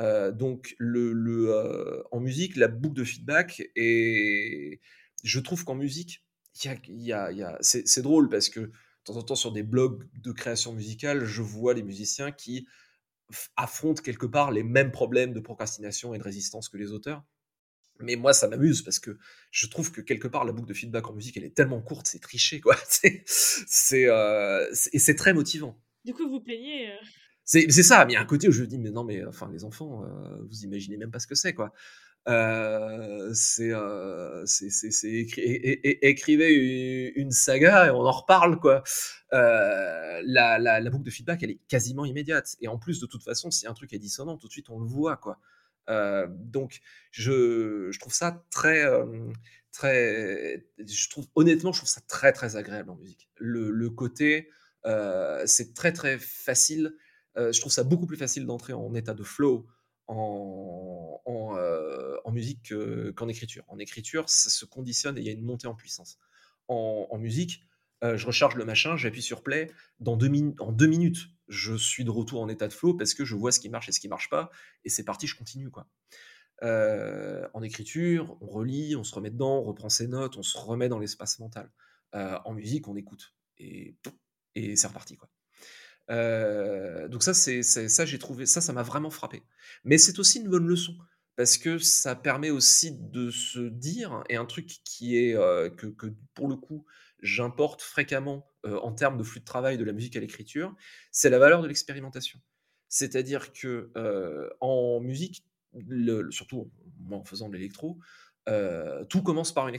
Euh, donc, euh, en musique, la boucle de feedback, et je trouve qu'en musique, c'est drôle parce que de temps en temps, sur des blogs de création musicale, je vois les musiciens qui affrontent quelque part les mêmes problèmes de procrastination et de résistance que les auteurs. Mais moi, ça m'amuse parce que je trouve que quelque part, la boucle de feedback en musique, elle est tellement courte, c'est triché, quoi. (laughs) C'est, euh, et c'est très motivant. Du coup, vous plaignez c'est ça, mais il y a un côté où je me dis, mais non, mais enfin, les enfants, euh, vous imaginez même pas ce que c'est, quoi. Euh, c'est euh, écrivez une saga et on en reparle quoi. Euh, la, boucle de feedback elle est quasiment immédiate et en plus de toute façon si un truc est dissonant tout de suite on le voit quoi. Donc je, trouve ça très très je trouve honnêtement je trouve ça très très agréable en musique. Le côté c'est très très facile euh, je trouve ça beaucoup plus facile d'entrer en état de flow en, euh, musique qu'en écriture. En écriture, ça se conditionne et il y a une montée en puissance. En, musique, euh, je recharge le machin, j'appuie sur play, dans deux en deux minutes, je suis de retour en état de flow parce que je vois ce qui marche et ce qui marche pas, et c'est parti, je continue. quoi. en écriture, on relit, on se remet dedans, on reprend ses notes, on se remet dans l'espace mental. en musique, on écoute et, et c'est reparti. quoi. Euh, donc ça, c'est ça, j'ai trouvé ça, ça m'a vraiment frappé. Mais c'est aussi une bonne leçon parce que ça permet aussi de se dire et un truc qui est euh, que, pour le coup j'importe fréquemment euh, en termes de flux de travail de la musique à l'écriture, c'est la valeur de l'expérimentation. C'est-à-dire que en musique, surtout moi en faisant de l'électro, tout commence par une,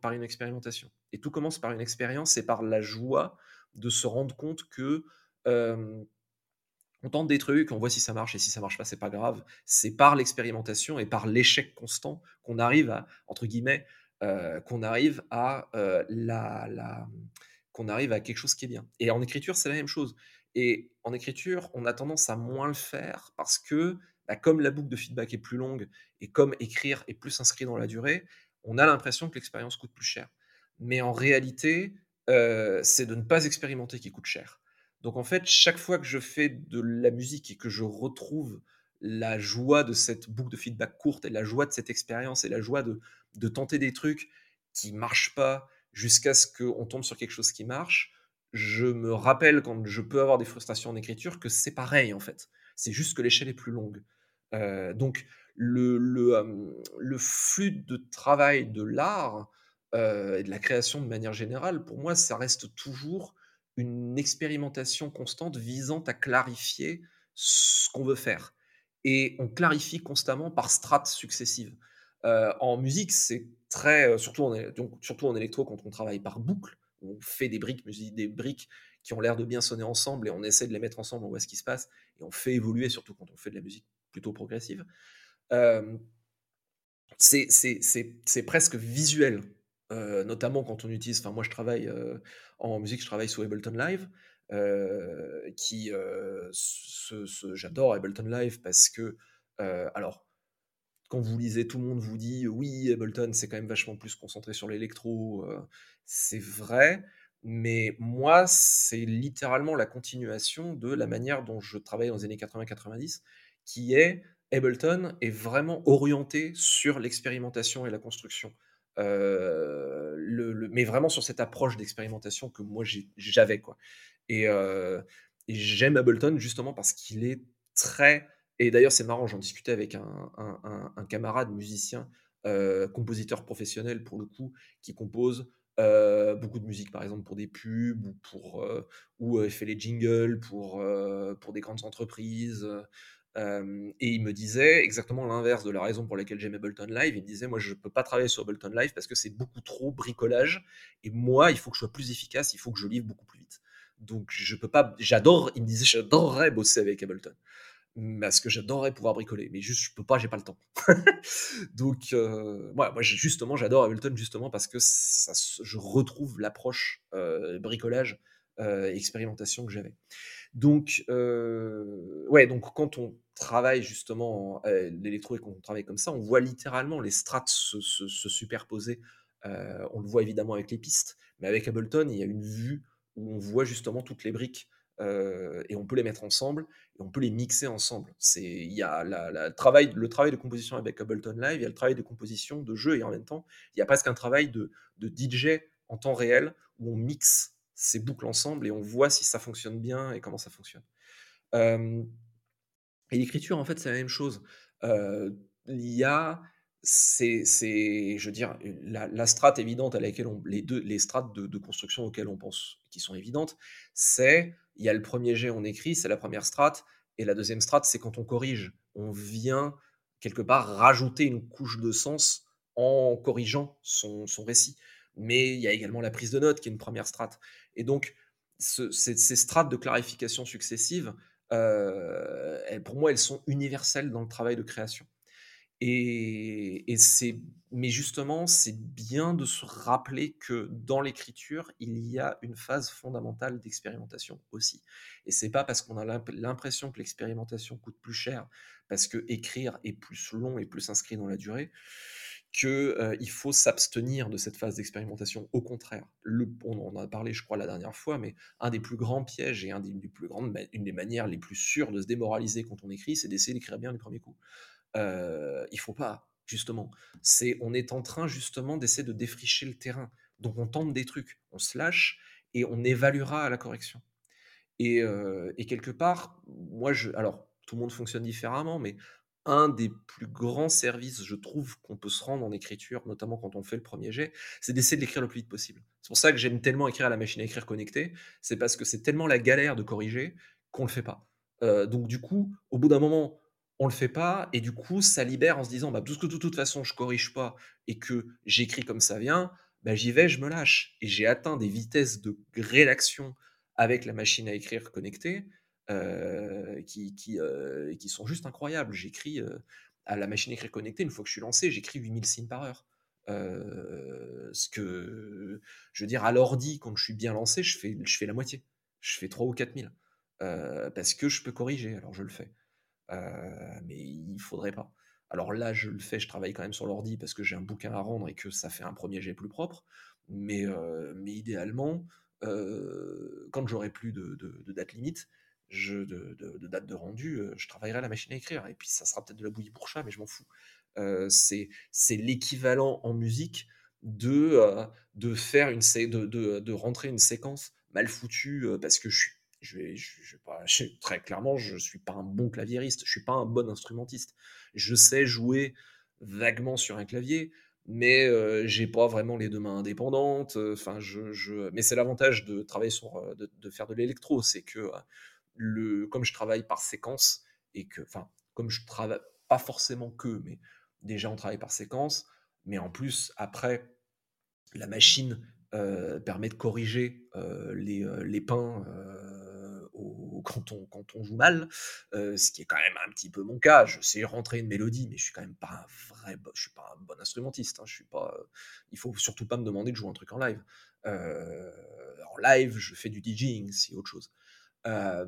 par une expérimentation. Et tout commence par une expérience et par la joie de se rendre compte que on tente des trucs, on voit si ça marche et si ça marche pas, c'est pas grave. C'est par l'expérimentation et par l'échec constant qu'on arrive à, entre guillemets, qu'on arrive à la, qu'on arrive à quelque chose qui est bien. Et en écriture, c'est la même chose. Et en écriture, on a tendance à moins le faire parce que, bah, comme la boucle de feedback est plus longue et comme écrire est plus inscrit dans la durée, on a l'impression que l'expérience coûte plus cher. Mais en réalité, c'est de ne pas expérimenter qui coûte cher. Donc en fait, chaque fois que je fais de la musique et que je retrouve la joie de cette boucle de feedback courte et la joie de cette expérience et la joie de, tenter des trucs qui marchent pas jusqu'à ce qu'on tombe sur quelque chose qui marche, je me rappelle quand je peux avoir des frustrations en écriture que c'est pareil en fait. C'est juste que l'échelle est plus longue. Euh, donc le, flux de travail de l'art euh, et de la création de manière générale, pour moi, ça reste toujours une expérimentation constante visant à clarifier ce qu'on veut faire. Et on clarifie constamment par strates successives. Euh, en musique, c'est très, euh, surtout en, donc, surtout en électro, quand on travaille par boucle, on fait des briques, des briques qui ont l'air de bien sonner ensemble et on essaie de les mettre ensemble, on voit ce qui se passe et on fait évoluer, surtout quand on fait de la musique plutôt progressive. Euh, c'est presque visuel euh, notamment quand on utilise, enfin moi je travaille euh, en musique, je travaille sur Ableton Live, euh, qui, j'adore Ableton Live parce que, alors, quand vous lisez, tout le monde vous dit oui, Ableton c'est quand même vachement plus concentré sur l'électro, c'est vrai, mais moi c'est littéralement la continuation de la manière dont je travaillais dans les années 80-90, qui est Ableton est vraiment orienté sur l'expérimentation et la construction. Euh, mais vraiment sur cette approche d'expérimentation que moi j'avais quoi. Et, euh, et j'aime Ableton justement parce qu'il est très Et d'ailleurs, c'est marrant, j'en discutais avec un, camarade musicien, euh, compositeur professionnel pour le coup, qui compose beaucoup de musique, par exemple pour des pubs ou pour ou fait les jingles pour pour des grandes entreprises. Et il me disait exactement l'inverse de la raison pour laquelle j'aime Ableton Live. Il me disait moi je peux pas travailler sur Ableton Live parce que c'est beaucoup trop bricolage et moi il faut que je sois plus efficace, il faut que je livre beaucoup plus vite. Donc je peux pas. J'adore. Il me disait j'adorerais bosser avec Ableton parce que j'adorerais pouvoir bricoler, mais juste je peux pas, j'ai pas le temps. (laughs) Donc, moi justement, j'adore Ableton justement parce que je retrouve l'approche bricolage, euh, expérimentation que j'avais. Donc, euh, ouais, donc quand on travaille justement l'électro et qu'on travaille comme ça, on voit littéralement les strates se, se superposer. on le voit évidemment avec les pistes, mais avec Ableton, il y a une vue où on voit justement toutes les briques et on peut les mettre ensemble et on peut les mixer ensemble. C'est il y a travail, le travail de composition avec Ableton Live, il y a le travail de composition de jeu et en même temps il y a presque un travail de DJ en temps réel où on mixe ces boucles ensemble et on voit si ça fonctionne bien et comment ça fonctionne. et l'écriture en fait c'est la même chose. il y a c'est, je veux dire, la, strate évidente à laquelle on, les deux, les strates de, de, construction auxquelles on pense, qui sont évidentes, c'est il y a le premier jet, on écrit, c'est la première strate, et la deuxième strate, c'est quand on corrige. On vient quelque part rajouter une couche de sens en corrigeant son, récit. Mais il y a également la prise de notes qui est une première strate. Et donc, ces, strates de clarification successives, euh, pour moi, elles sont universelles dans le travail de création. Et, c'est, mais justement, c'est bien de se rappeler que dans l'écriture, il y a une phase fondamentale d'expérimentation aussi. Et c'est pas parce qu'on a l'impression que l'expérimentation coûte plus cher, parce que écrire est plus long et plus inscrit dans la durée, qu'il faut s'abstenir de cette phase d'expérimentation. Au contraire, on en a parlé, je crois, la dernière fois, mais un des plus grands pièges et une des manières les plus sûres de se démoraliser quand on écrit, c'est d'essayer d'écrire bien les premiers coups. Euh, il faut pas, justement. C'est, on est en train justement d'essayer de défricher le terrain. Donc on tente des trucs, on se lâche et on évaluera à la correction. Et, quelque part, moi, alors tout le monde fonctionne différemment, mais un des plus grands services, je trouve, qu'on peut se rendre en écriture, notamment quand on fait le premier jet, c'est d'essayer de l'écrire le plus vite possible. C'est pour ça que j'aime tellement écrire à la machine à écrire connectée, c'est parce que c'est tellement la galère de corriger qu'on le fait pas. Euh, donc du coup, au bout d'un moment, on le fait pas et du coup ça libère en se disant bah puisque de toute façon je corrige pas et que j'écris comme ça vient bah, j'y vais je me lâche et j'ai atteint des vitesses de rédaction avec la machine à écrire connectée euh, qui, qui, euh, qui, sont juste incroyables j'écris euh, à la machine à écrire connectée une fois que je suis lancé j'écris 8000 signes par heure ce que je veux dire à l'ordi quand je suis bien lancé je fais, je fais la moitié je fais 3 ou 4000 parce que je peux corriger alors je le fais mais il faudrait pas. Alors là, je le fais, je travaille quand même sur l'ordi parce que j'ai un bouquin à rendre et que ça fait un premier jet plus propre. Mais, mais idéalement, quand j'aurai plus de, date limite, je, de, date de rendu, je travaillerai à la machine à écrire. Et puis ça sera peut-être de la bouillie pour chat, mais je m'en fous. c'est l'équivalent en musique de, de faire une de, de, rentrer une séquence mal foutue parce que je suis je vais, je, pas, (laughs) très clairement, je suis pas un bon claviériste, je suis pas un bon instrumentiste. Je sais jouer vaguement sur un clavier, mais euh, j'ai pas vraiment les deux mains indépendantes. Je, je, mais c'est l'avantage de travailler sur, euh, de, faire de l'électro, c'est que euh, le, comme je travaille par séquence et que, enfin, comme je travaille pas forcément que, mais déjà on travaille par séquence, mais en plus après la machine permet de corriger les, les pains quand, on, quand on joue mal, euh, ce qui est quand même un petit peu mon cas. Je sais rentrer une mélodie, mais je suis quand même pas un vrai, je suis pas un bon instrumentiste. Hein. je suis pas, il faut surtout pas me demander de jouer un truc en live. Euh, en live, je fais du DJing, c'est autre chose. Euh,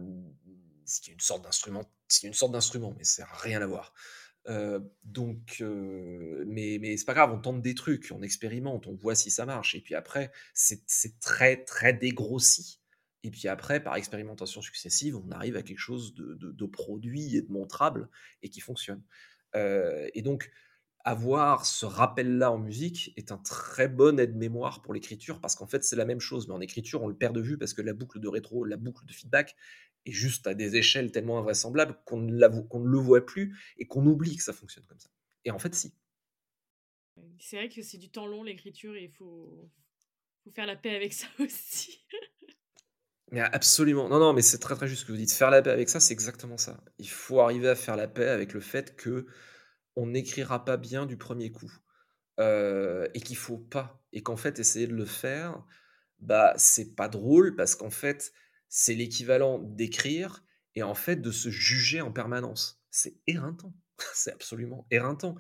ce qui est une sorte d'instrument, une sorte d'instrument, mais c'est rien à voir. donc, mais, c'est pas grave, on tente des trucs, on expérimente, on voit si ça marche. Et puis après, c'est très, très dégrossi. Et puis après, par expérimentation successive, on arrive à quelque chose de, produit et de montrable et qui fonctionne. Et donc, avoir ce rappel-là en musique est un très bon aide-mémoire pour l'écriture parce qu'en fait, c'est la même chose. Mais en écriture, on le perd de vue parce que la boucle de rétro, la boucle de feedback et juste à des échelles tellement invraisemblables qu'on ne, qu'on ne le voit plus et qu'on oublie que ça fonctionne comme ça. Et en fait, si. C'est vrai que c'est du temps long l'écriture et il faut, faut faire la paix avec ça (laughs) aussi. mais absolument. Non, non, mais c'est très très juste ce que vous dites. Faire la paix avec ça, c'est exactement ça. Il faut arriver à faire la paix avec le fait que on n'écrira pas bien du premier coup. Euh, et qu'il faut pas. Et qu'en fait, essayer de le faire, bah, c'est pas drôle parce qu'en fait, c'est l'équivalent d'écrire et en fait de se juger en permanence. C'est éreintant. (laughs) c'est absolument éreintant.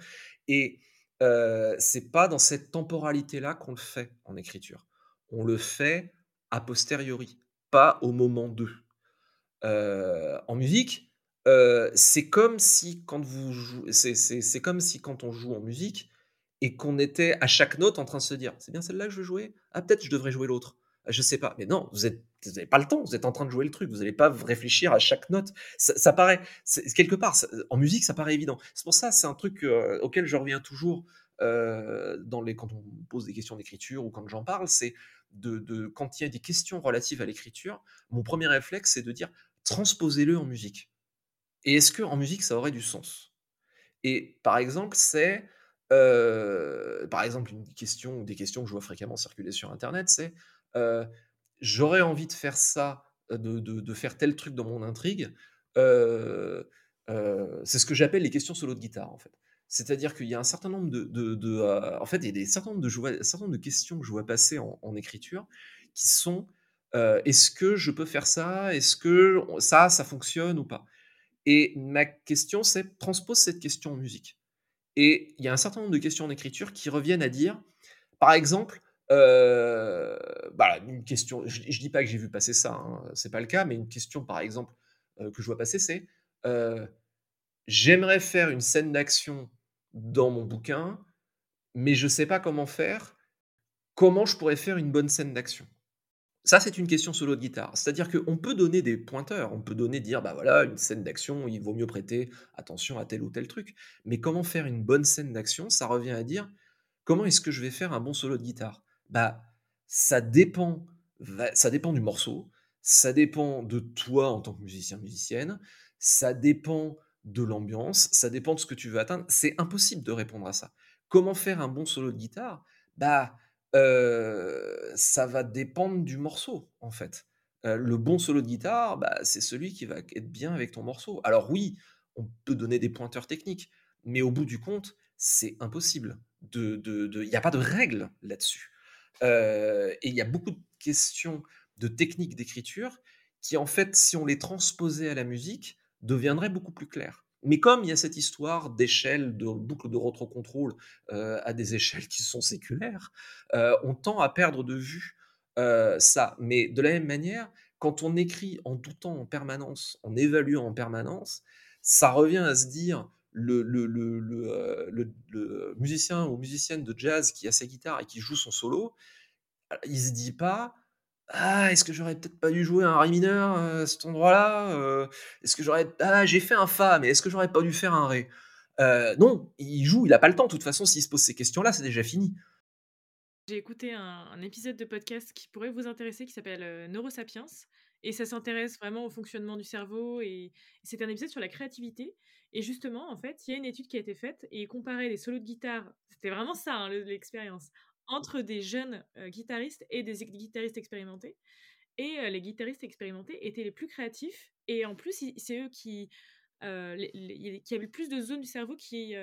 Et euh, c'est pas dans cette temporalité-là qu'on le fait en écriture. On le fait a posteriori, pas au moment d'eux. Euh, en musique, euh, c'est comme si quand vous c'est comme si quand on joue en musique et qu'on était à chaque note en train de se dire c'est bien celle-là que je veux jouer? Ah peut-être je devrais jouer l'autre je sais pas. Mais non, vous n'avez pas le temps, vous êtes en train de jouer le truc, vous n'allez pas réfléchir à chaque note. Ça, paraît, quelque part, en musique, ça paraît évident. C'est pour ça, c'est un truc euh, auquel je reviens toujours euh, dans les, quand on pose des questions d'écriture ou quand j'en parle, c'est de, quand il y a des questions relatives à l'écriture, mon premier réflexe, c'est de dire transposez-le en musique. Et est-ce que en musique, ça aurait du sens? Et par exemple, c'est euh, par exemple une question ou des questions que je vois fréquemment circuler sur Internet, c'est euh, j'aurais envie de faire ça, euh, de, faire tel truc dans mon intrigue. C'est ce que j'appelle les questions solo de guitare, en fait. C'est-à-dire qu'il y a un certain nombre de, en fait, il y a des certain nombre de, certain nombre de questions que je vois passer en, écriture qui sont est-ce que je peux faire ça? Est-ce que ça, ça fonctionne ou pas? Et ma question, c'est transpose cette question en musique. Et il y a un certain nombre de questions en écriture qui reviennent à dire, par exemple, euh, bah, une question, je, ne dis pas que j'ai vu passer ça, hein, c'est pas le cas, mais une question par exemple euh, que je vois passer, c'est euh, j'aimerais faire une scène d'action dans mon bouquin, mais je sais pas comment faire. Comment je pourrais faire une bonne scène d'action? Ça, c'est une question solo de guitare. C'est-à-dire qu'on peut donner des pointeurs, on peut donner, dire, bah voilà, une scène d'action, il vaut mieux prêter attention à tel ou tel truc. Mais comment faire une bonne scène d'action? Ça revient à dire, comment est-ce que je vais faire un bon solo de guitare? Bah, ça dépend, ça dépend du morceau, ça dépend de toi en tant que musicien, musicienne, ça dépend de l'ambiance, ça dépend de ce que tu veux atteindre. C'est impossible de répondre à ça. Comment faire un bon solo de guitare? Bah, ça va dépendre du morceau, en fait. Le bon solo de guitare, bah, c'est celui qui va être bien avec ton morceau. Alors oui, on peut donner des pointeurs techniques, mais au bout du compte, c'est impossible. Il de, n'y a pas de règle là-dessus. Et il y a beaucoup de questions de techniques d'écriture qui, en fait, si on les transposait à la musique, deviendraient beaucoup plus claires. Mais comme il y a cette histoire d'échelle, de boucle de retrocontrôle euh, à des (laughs) échelles qui sont séculaires, euh, on tend à perdre de vue ça. Mais de la même manière, quand on écrit en doutant en permanence, en évaluant en permanence, ça revient à se dire le, le, musicien ou musicienne de jazz qui a sa guitare et qui joue son solo, il se dit pas ah, est-ce que j'aurais peut-être pas dû jouer un ré mineur à cet endroit-là Est-ce que j'aurais ah j'ai fait un fa, mais est-ce que j'aurais pas dû faire un ré? Non, il joue, il a pas le temps. De toute façon, s'il se pose ces questions-là, c'est déjà fini. J'ai écouté un, épisode de podcast qui pourrait vous intéresser, qui s'appelle Neurosapiens, et ça s'intéresse vraiment au fonctionnement du cerveau. Et c'est un épisode sur la créativité. Et justement, en fait, il y a une étude qui a été faite et comparer les solos de guitare, c'était vraiment ça hein, l'expérience, entre des jeunes guitaristes et des guitaristes expérimentés. Et les guitaristes expérimentés étaient les plus créatifs. Et en plus, c'est eux qui, qui avaient plus de zones du cerveau qui,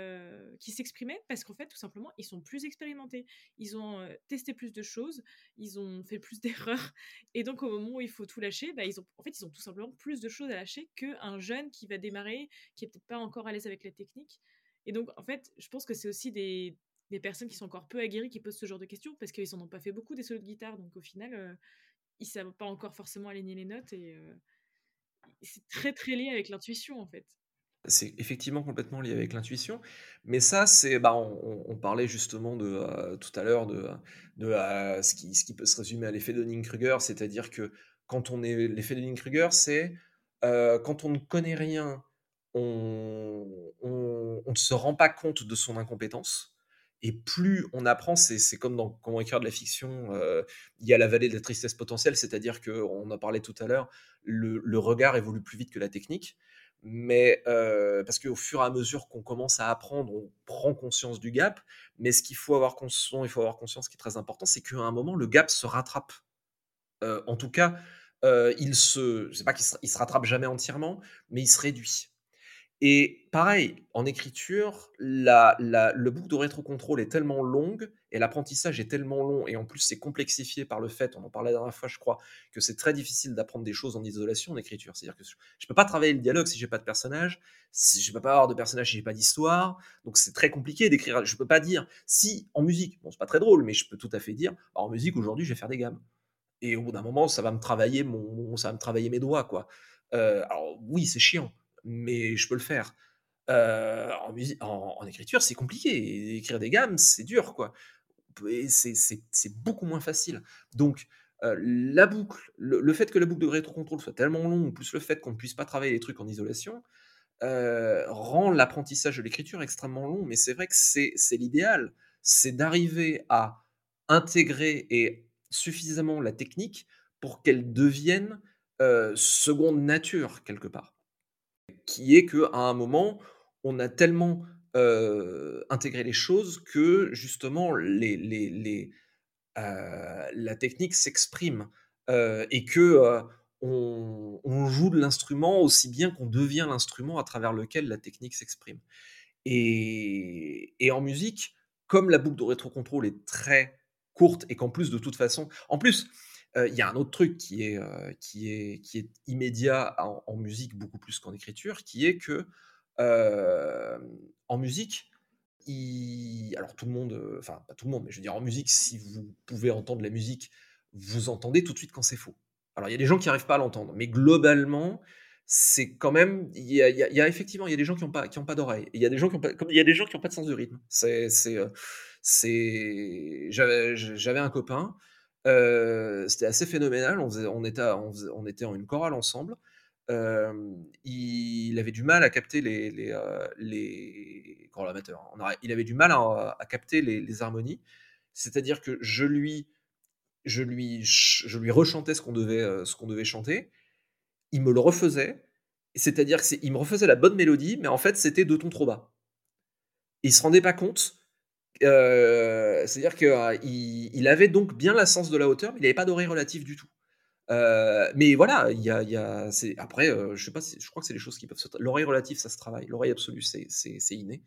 qui s'exprimaient parce qu'en fait, tout simplement, ils sont plus expérimentés. Ils ont testé plus de choses, ils ont fait plus (laughs) d'erreurs. Et donc, au moment où il faut tout lâcher, bah, ils ont, en fait, ils ont tout simplement plus de choses à lâcher qu'un jeune qui va démarrer, qui est peut-être pas encore à l'aise avec la technique. Et donc, en fait, je pense que c'est aussi des, des personnes qui sont encore peu aguerries qui posent ce genre de questions parce qu'ils n'en ont pas fait beaucoup des solos de guitare. Donc, au final, euh, ils savent pas encore forcément aligner les notes et euh, c'est très très lié avec l'intuition en fait. C'est effectivement complètement lié avec l'intuition, mais ça, c'est, bah, on, parlait justement de euh, tout à l'heure de, de ce, qui, ce qui peut se résumer à l'effet de Dunning-Kruger, c'est-à-dire que quand on est l'effet de Dunning-Kruger, c'est quand on ne connaît rien, on, on, ne se rend pas compte de son incompétence, Et plus on apprend, c'est comme dans comment écrire de la fiction, il y a la vallée de la tristesse potentielle, c'est-à-dire qu'on en parlait tout à l'heure, le, regard évolue plus vite que la technique. Mais parce qu'au fur et à mesure qu'on commence à apprendre, on prend conscience du gap. Mais ce qu'il faut avoir conscience, il faut avoir conscience, ce qui est très important, c'est qu'à un moment, le gap se rattrape. en tout cas, il se, je pas qu'il se rattrape jamais entièrement, mais il se réduit. Et pareil, en écriture, le boucle de rétrocontrôle est tellement longue et l'apprentissage est tellement long et en plus c'est complexifié par le fait, on en parlait la dernière fois je crois, que c'est très difficile d'apprendre des choses en isolation en écriture. C'est-à-dire que je ne peux pas travailler le dialogue si j'ai pas de personnage, si je ne peux pas avoir de personnage si j'ai pas d'histoire, donc c'est très compliqué d'écrire. Je ne peux pas dire si en musique, bon c'est pas très drôle, mais je peux tout à fait dire en musique aujourd'hui je vais faire des gammes. Et au bout d'un moment ça va me travailler ça va me travailler mes doigts quoi. Euh, alors oui c'est chiant mais je peux le faire. en, en, écriture, c'est compliqué. Écrire des gammes, c'est dur, quoi. C'est beaucoup moins facile. Donc, la boucle, le, fait que la boucle de rétrocontrôle soit tellement longue, plus le fait qu'on ne puisse pas travailler les trucs en isolation, rend l'apprentissage de l'écriture extrêmement long. Mais c'est vrai que c'est l'idéal. C'est d'arriver à intégrer et suffisamment la technique pour qu'elle devienne seconde nature quelque part qui est qu'à un moment, on a tellement intégré les choses que justement les, la technique s'exprime et que on, joue de l'instrument aussi bien qu'on devient l'instrument à travers lequel la technique s'exprime. Et, et, en musique, comme la boucle de rétrocontrôle est très courte et qu'en plus de toute façon, en plus, il y a un autre truc qui est, qui est, qui est immédiat en, musique beaucoup plus qu'en écriture, qui est que en musique, alors tout le monde, enfin pas tout le monde, mais je veux dire en musique, si vous pouvez entendre la musique, vous entendez tout de suite quand c'est faux. Alors il y a des gens qui n'arrivent pas à l'entendre, mais globalement, c'est quand même, il y, a, effectivement, il y a des gens qui n'ont pas, qui ont pas d'oreille, il y a des gens qui ont pas, il y a des gens qui ont pas de sens du rythme. C'est, c'est, c'est, j'avais un copain c'était assez phénoménal. On, était, en une chorale ensemble. il avait du mal à capter les, les hein. Il avait du mal à, capter les, harmonies. C'est-à-dire que je lui, je lui, je lui rechantais ce qu'on devait, devait chanter. Il me le refaisait. C'est-à-dire qu'il me refaisait la bonne mélodie, mais en fait, c'était deux tons trop bas. Il se rendait pas compte euh, c'est-à-dire qu'il euh, avait donc bien la sens de la hauteur, mais il n'avait pas d'oreille relative du tout. Euh, mais voilà, après, je sais pas, je crois que c'est des choses qui peuvent se. L'oreille relative, ça se travaille. L'oreille absolue, c'est inné.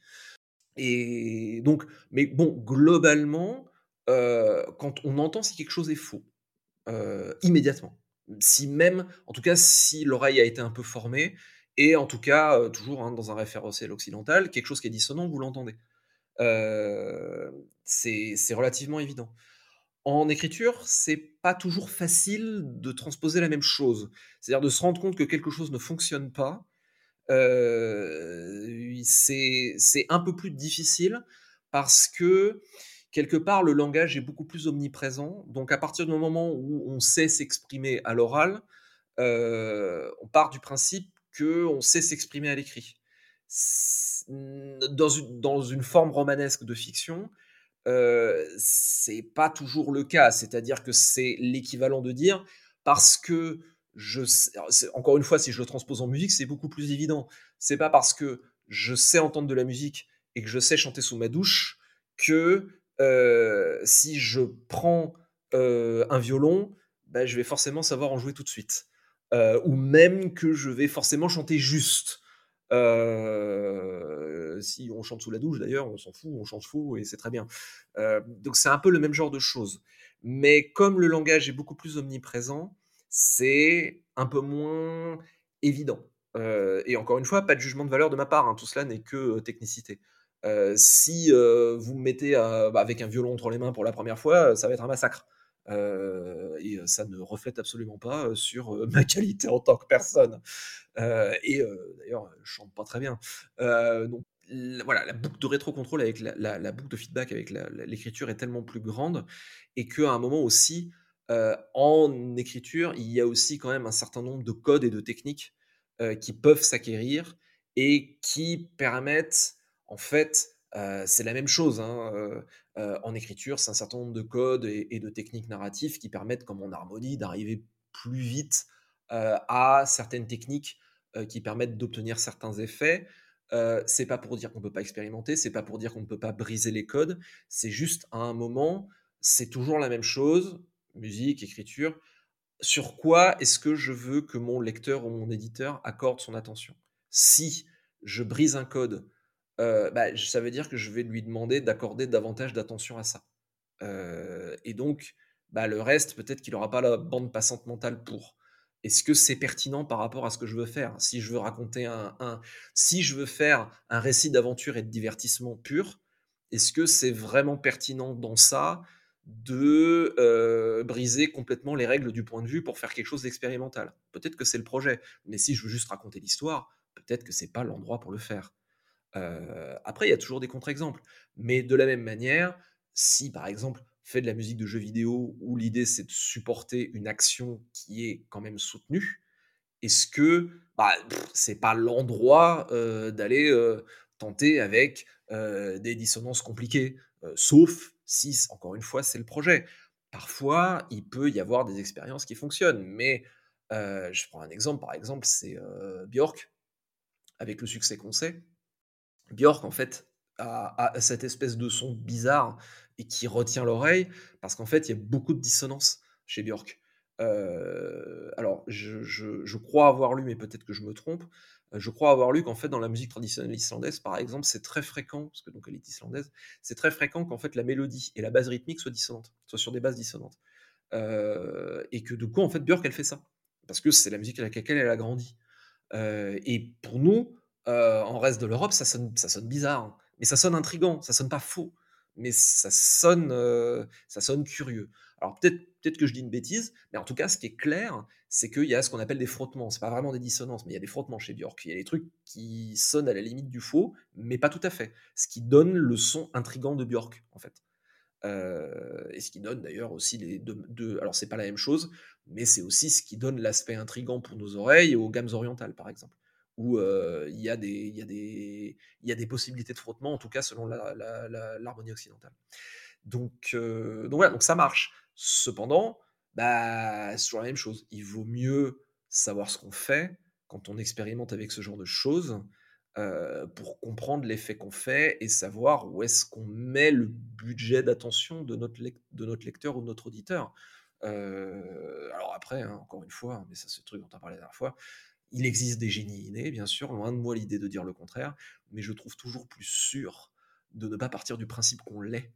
Et donc, mais bon, globalement, quand on entend si quelque chose est faux, immédiatement, si même, en tout cas, si l'oreille a été un peu formée, et en tout cas, toujours hein, dans un référentiel occidental, quelque chose qui est dissonant, vous l'entendez c'est relativement évident. En écriture, c'est pas toujours facile de transposer la même chose. C'est-à-dire de se rendre compte que quelque chose ne fonctionne pas. c'est un peu plus difficile parce que quelque part le langage est beaucoup plus omniprésent. Donc à partir du moment où on sait s'exprimer à l'oral, on part du principe qu'on sait s'exprimer à l'écrit dans une, forme romanesque de fiction, euh, c'est pas toujours le cas. C'est-à-dire que c'est l'équivalent de dire parce que je encore une fois, si je le transpose en musique, c'est beaucoup plus évident. C'est pas parce que je sais entendre de la musique et que je sais chanter sous ma douche que euh, si je prends euh, un violon, bah, je vais forcément savoir en jouer tout de suite. Euh, ou même que je vais forcément chanter juste. Si on chante sous la douche d'ailleurs, on s'en fout, on chante faux et c'est très bien. Donc c'est un peu le même genre de choses. Mais comme le langage est beaucoup plus omniprésent, c'est un peu moins évident. Et encore une fois, pas de jugement de valeur de ma part, hein, tout cela n'est que technicité. si vous me mettez bah, avec un violon entre les mains pour la première fois, ça va être un massacre. Euh, et ça ne reflète absolument pas sur (laughs) ma qualité en tant que personne. et d'ailleurs, je chante pas très bien. donc voilà, la boucle de rétrocontrôle avec la, boucle de feedback avec l'écriture est tellement plus grande et qu'à un moment aussi, en écriture, il y a aussi quand même un certain nombre de codes et de techniques qui peuvent s'acquérir et qui permettent en fait c'est la même chose. Hein, en écriture, c'est un certain nombre de codes et, de techniques narratives qui permettent, comme en harmonie, d'arriver plus vite à certaines techniques qui permettent d'obtenir certains effets. c'est pas pour dire qu'on peut pas expérimenter, c'est pas pour dire qu'on ne peut pas briser les codes. C'est juste à un moment, c'est toujours la même chose, musique, écriture. Sur quoi est-ce que je veux que mon lecteur ou mon éditeur accorde son attention? Si je brise un code euh, bah, ça veut dire que je vais lui demander d'accorder davantage d'attention à ça. Euh, et donc, bah, le reste, peut-être qu'il n'aura pas la bande passante mentale pour. Est-ce que c'est pertinent par rapport à ce que je veux faire? Si je veux raconter un, si je veux faire un récit d'aventure et de divertissement pur, est-ce que c'est vraiment pertinent dans ça de euh, briser complètement les règles du point de vue pour faire quelque chose d'expérimental? Peut-être que c'est le projet, mais si je veux juste raconter l'histoire, peut-être que c'est pas l'endroit pour le faire. Euh, après, il y a toujours des contre-exemples. Mais de la même manière, si par exemple, fait de la musique de jeux vidéo où l'idée c'est de supporter une action qui est quand même soutenue, est-ce que bah, c'est pas l'endroit euh, d'aller euh, tenter avec des dissonances compliquées? Sauf si, encore une fois, c'est le projet. Parfois, il peut y avoir des expériences qui fonctionnent, mais je prends un exemple, par exemple, c'est Björk, avec le succès qu'on sait. Björk, en fait, a, cette espèce de son bizarre et qui retient l'oreille, parce qu'en fait, il y a beaucoup de dissonance chez Björk. Euh, alors, je, crois avoir lu, mais peut-être que je me trompe, euh, je crois avoir lu qu'en fait, dans la musique traditionnelle islandaise, par exemple, c'est très fréquent, parce que donc elle est islandaise, c'est très fréquent qu'en fait la mélodie et la base rythmique soient dissonantes, soient sur des bases dissonantes. Euh, et que du coup, en fait, Björk, elle fait ça, parce que c'est la musique avec laquelle elle a grandi. et pour nous, euh, en reste de l'Europe, ça sonne, bizarre, hein. mais ça sonne intrigant, ça sonne pas faux, mais ça sonne, euh, curieux. Alors peut-être, peut-être que je dis une bêtise, mais en tout cas, ce qui est clair, c'est qu'il y a ce qu'on appelle des frottements. C'est pas vraiment des dissonances, mais il y a des frottements chez Björk. Il y a des trucs qui sonnent à la limite du faux, mais pas tout à fait. Ce qui donne le son intrigant de Björk, en fait. Euh, et ce qui donne d'ailleurs aussi les deux, alors c'est pas la même chose, mais c'est aussi ce qui donne l'aspect intrigant pour nos oreilles aux gammes orientales, par exemple où il y, a des, y, y a des possibilités de frottement, en tout cas selon l'harmonie occidentale. Donc, donc voilà, donc ça marche. Cependant, bah, c'est toujours la même chose. Il vaut mieux savoir ce qu'on fait quand on expérimente avec ce genre de choses pour comprendre l'effet qu'on fait et savoir où est-ce qu'on met le budget d'attention de notre, de notre lecteur ou de notre auditeur. alors après, hein, encore une fois, mais ça c'est le truc dont on parlé la dernière fois, il existe des génies innés, bien sûr, loin de moi l'idée de dire le contraire, mais je trouve toujours plus sûr de ne pas partir du principe qu'on l'est.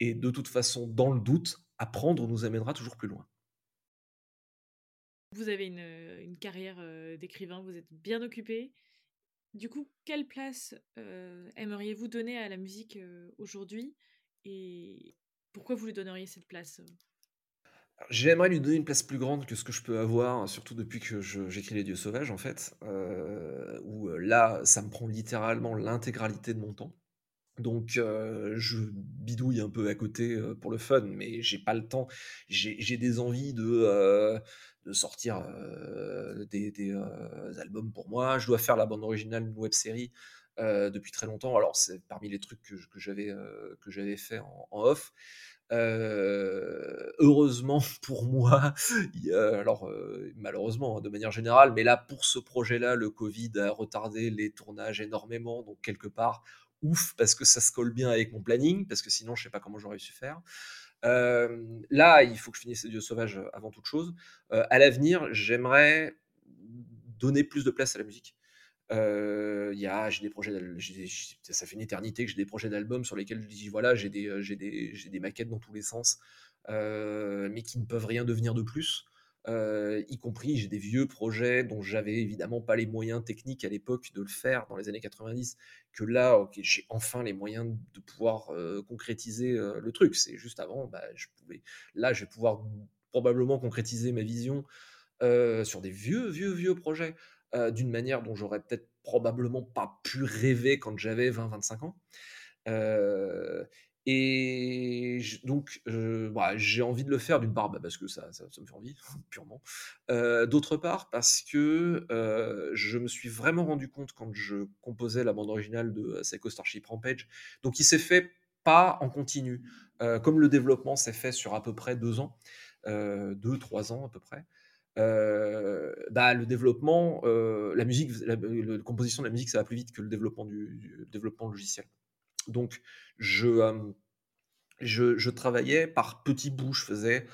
Et de toute façon, dans le doute, apprendre nous amènera toujours plus loin. Vous avez une, carrière euh, d'écrivain, vous êtes bien occupé. Du coup, quelle place euh, aimeriez-vous donner à la musique euh, aujourd'hui? Et pourquoi vous lui donneriez cette place J'aimerais lui donner une place plus grande que ce que je peux avoir, surtout depuis que j'écris Les Dieux Sauvages, en fait, euh, où euh, là, ça me prend littéralement l'intégralité de mon temps. Donc, euh, je bidouille un peu à côté pour le fun, mais j'ai pas le temps. J'ai des envies de, sortir des, albums pour moi. Je dois faire la bande originale d'une web série depuis très longtemps. Alors, c'est parmi les trucs que, que j'avais fait en off. Euh, heureusement (laughs) pour moi, alors euh, malheureusement hein, de manière générale, mais là pour ce projet-là, le Covid a retardé les tournages énormément, donc quelque part, ouf, parce que ça se colle bien avec mon planning, parce que sinon je sais pas comment j'aurais su faire. Euh, là, il faut que je finisse Dieu sauvage avant toute chose. à l'avenir, j'aimerais donner plus de place à la musique. Euh, y a, j'ai des projets, ça fait une éternité que j'ai des projets d'albums sur lesquels je dis voilà, j'ai des, euh, j'ai des, j'ai des maquettes dans tous les sens, euh, mais qui ne peuvent rien devenir de plus. Euh, y compris, j'ai des vieux projets dont j'avais évidemment pas les moyens techniques à l'époque de le faire dans les années 90, que là, ok, j'ai enfin les moyens de pouvoir concrétiser le truc. C'est juste avant, bah, je pouvais, là, je vais pouvoir probablement concrétiser ma vision sur des vieux, vieux, vieux projets. Euh, d'une manière dont j'aurais peut-être probablement pas pu rêver quand j'avais 20-25 ans. Euh, Et donc, bah, j'ai envie de le faire d'une part bah, parce que ça, ça, me fait envie, (laughs) purement. D'autre part parce que je me suis vraiment rendu compte quand je composais la bande originale de Psycho Starship Rampage. Donc, il s'est fait pas en continu, comme le développement s'est fait sur à peu près deux ans, deux, trois ans à peu près. Bah, le développement, la musique, la, composition de la musique, ça va plus vite que le développement du développement logiciel. Donc, je, je, travaillais par petits bouts. Je faisais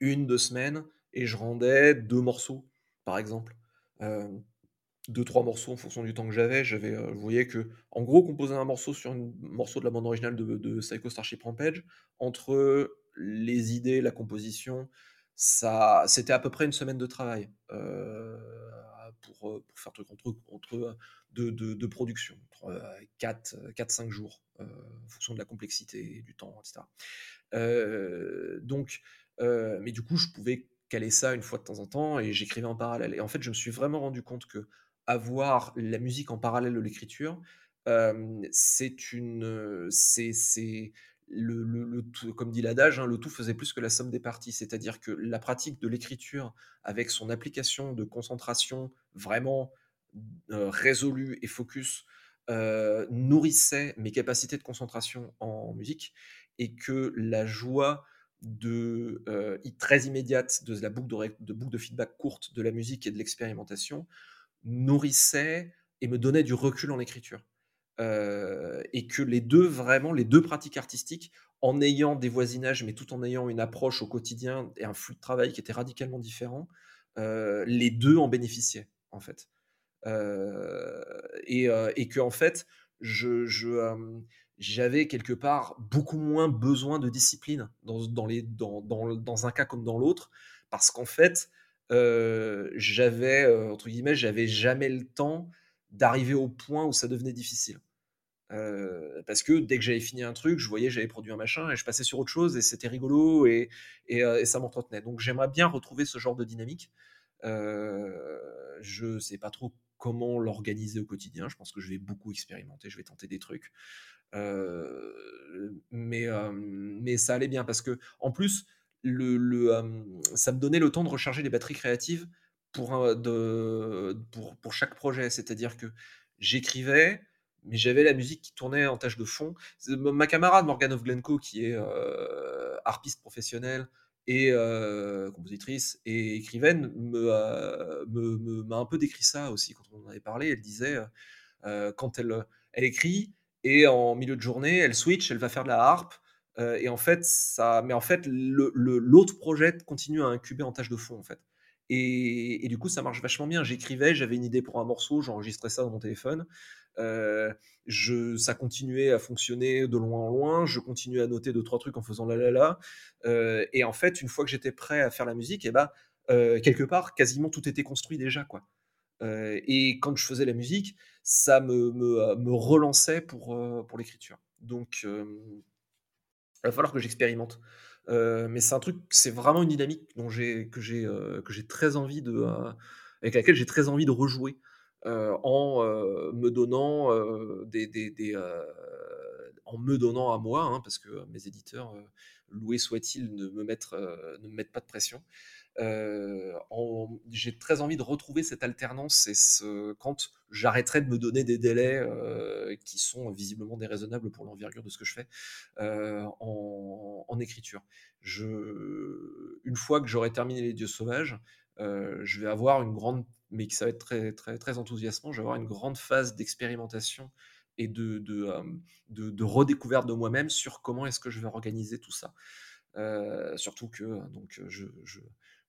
une, deux semaines et je rendais deux morceaux, par exemple. deux, trois morceaux en fonction du temps que j'avais. J'avais, vous voyez que, en gros, composer un morceau sur un morceau de la bande originale de, de Psycho Starship Rampage, entre les idées, la composition, ça, c'était à peu près une semaine de travail pour, faire truc entre, entre de, production, 4-5 jours, en fonction de la complexité, du temps, etc. donc, mais du coup, je pouvais caler ça une fois de temps en temps et j'écrivais en parallèle. Et en fait, je me suis vraiment rendu compte que avoir la musique en parallèle de l'écriture, c'est une, c'est, comme dit l'adage, hein, le tout faisait plus que la somme des parties. C'est-à-dire que la pratique de l'écriture, avec son application de concentration vraiment euh, résolue et focus, euh, nourrissait mes capacités de concentration en musique, et que la joie euh, très immédiate de la boucle de, boucle de feedback courte de la musique et de l'expérimentation nourrissait et me donnait du recul en écriture. Euh, et que les deux, vraiment, les deux pratiques artistiques, en ayant des voisinages, mais tout en ayant une approche au quotidien et un flux de travail qui était radicalement différent, euh, les deux en bénéficiaient, en fait. Euh, et, et, que, en fait, je, j'avais quelque part beaucoup moins besoin de discipline dans, dans, les, dans, dans, dans un cas comme dans l'autre, parce qu'en fait, j'avais, entre guillemets, j'avais jamais le temps d'arriver au point où ça devenait difficile. Parce que dès que j'avais fini un truc, je voyais j'avais produit un machin et je passais sur autre chose et c'était rigolo et, et, ça m'entretenait. Donc j'aimerais bien retrouver ce genre de dynamique. Euh, je sais pas trop comment l'organiser au quotidien. Je pense que je vais beaucoup expérimenter, je vais tenter des trucs. mais, mais ça allait bien parce que en plus, le, le ça me donnait le temps de recharger les batteries créatives pour, de, pour, pour chaque projet. C'est-à-dire que j'écrivais, mais j'avais la musique qui tournait en tâche de fond. Ma camarade Morgan Glencoe, qui est euh, harpiste professionnelle et euh, compositrice et écrivaine, me, m'a un peu décrit ça aussi quand on en avait parlé. Elle disait, euh, quand elle, écrit, et en milieu de journée, elle switch, elle va faire de la harpe, et en fait, ça, mais en fait, l'autre projet continue à incuber en tâche de fond, en fait. Et, du coup, ça marche vachement bien. J'écrivais, j'avais une idée pour un morceau, j'enregistrais ça dans mon téléphone. Euh, je, ça continuait à fonctionner de loin en loin. Je continuais à noter deux trois trucs en faisant la la la. Euh, et en fait, une fois que j'étais prêt à faire la musique, eh ben, euh, quelque part, quasiment tout était construit déjà, quoi. et quand je faisais la musique, ça me, me, me relançait pour, pour l'écriture. Donc, il va falloir que j'expérimente. Euh, mais c'est un truc, c'est vraiment une dynamique dont j'ai, que, j'ai, euh, que j'ai très envie de, euh, avec laquelle j'ai très envie de rejouer en me donnant des, des, en me donnant à moi, hein, parce que mes éditeurs, loués soient-ils, ne me mettent, ne me mettent pas de pression. Euh, j'ai très envie de retrouver cette alternance et quand j'arrêterai de me donner des délais euh, qui sont visiblement déraisonnables pour l'envergure de ce que je fais euh, en, écriture. Une fois que j'aurai terminé Les Dieux Sauvages, je vais avoir une grande, mais ça va être très, très, très enthousiasmant, je vais avoir une grande phase d'expérimentation et de, redécouverte de moi-même sur comment est-ce que je vais organiser tout ça. surtout que donc je,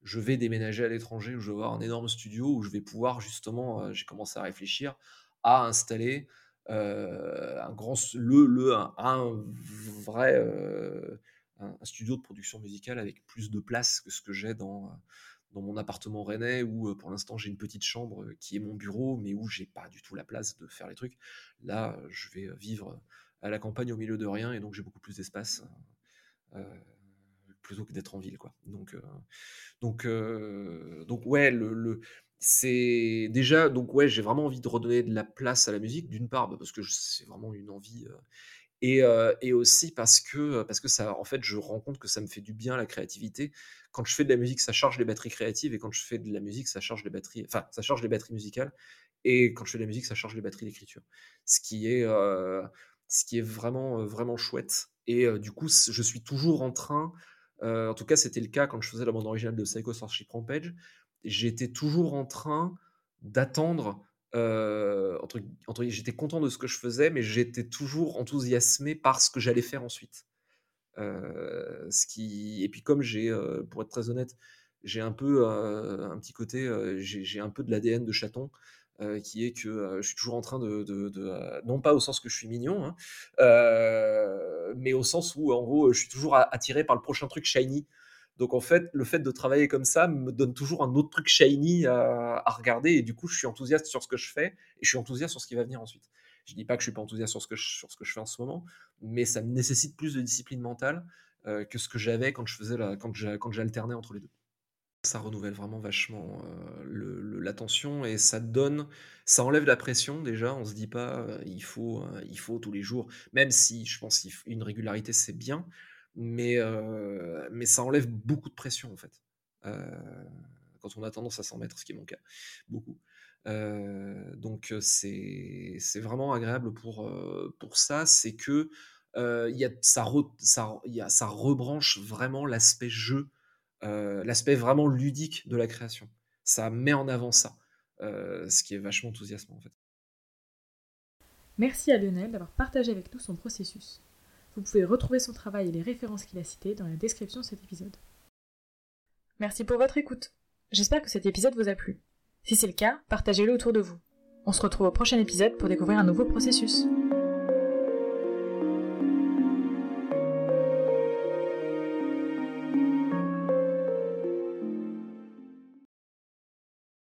je vais déménager à l'étranger où je vais avoir un énorme studio où je vais pouvoir justement, euh, j'ai commencé à réfléchir à installer euh, un grand, le, le un, vrai euh, un studio de production musicale avec plus de place que ce que j'ai dans dans mon appartement rennais où pour l'instant j'ai une petite chambre qui est mon bureau mais où j'ai pas du tout la place de faire les trucs. Là, je vais vivre à la campagne au milieu de rien et donc j'ai beaucoup plus d'espace plutôt que d'être en ville quoi. Donc euh, donc euh, donc ouais le, c'est déjà donc ouais j'ai vraiment envie de redonner de la place à la musique d'une part bah, parce que c'est vraiment une envie euh, Et, et, aussi parce que, parce que ça, en fait, je rends compte que ça me fait du bien la créativité. Quand je fais de la musique, ça charge les batteries créatives, et quand je fais de la musique, ça charge les batteries, enfin, ça charge les batteries musicales, et quand je fais de la musique, ça charge les batteries d'écriture. Ce qui est, ce qui est vraiment, vraiment chouette. Et du coup, je suis toujours en train, en tout cas, c'était le cas quand je faisais la bande originale de Psycho Starship Rampage, j'étais toujours en train d'attendre euh, entre, entre, j'étais content de ce que je faisais, mais j'étais toujours enthousiasmé par ce que j'allais faire ensuite. Euh, ce qui, et puis comme j'ai, euh, pour être très honnête, j'ai un peu un petit côté, j'ai un peu de l'ADN de chaton. Qui est que je suis toujours en train de, de, non pas au sens que je suis mignon, hein, mais au sens où en gros je suis toujours attiré par le prochain truc shiny donc en fait, le fait de travailler comme ça me donne toujours un autre truc shiny à, regarder et du coup, je suis enthousiaste sur ce que je fais et je suis enthousiaste sur ce qui va venir ensuite. Je dis pas que je suis pas enthousiaste sur ce que je, fais en ce moment, mais ça nécessite plus de discipline mentale euh, que ce que j'avais quand je faisais quand j'alternais entre les deux. Ça renouvelle vraiment vachement euh, l'attention et ça donne, ça enlève la pression déjà. On se dit pas euh, il faut, il faut tous les jours, même si je pense qu'une régularité c'est bien mais, euh, mais ça enlève beaucoup de pression en fait. Euh, quand on a tendance à s'en mettre, ce qui est mon cas, beaucoup. Euh, donc c'est vraiment agréable pour, pour ça, c'est que y a, ça, ça, y a, ça rebranche vraiment l'aspect jeu, l'aspect vraiment ludique de la création. Ça met en avant ça, ce qui est vachement enthousiasmant en fait. Merci à Lionel d'avoir partagé avec nous son processus. Vous pouvez retrouver son travail et les références qu'il a citées dans la description de cet épisode. Merci pour votre écoute. J'espère que cet épisode vous a plu. Si c'est le cas, partagez-le autour de vous. On se retrouve au prochain épisode pour découvrir un nouveau processus.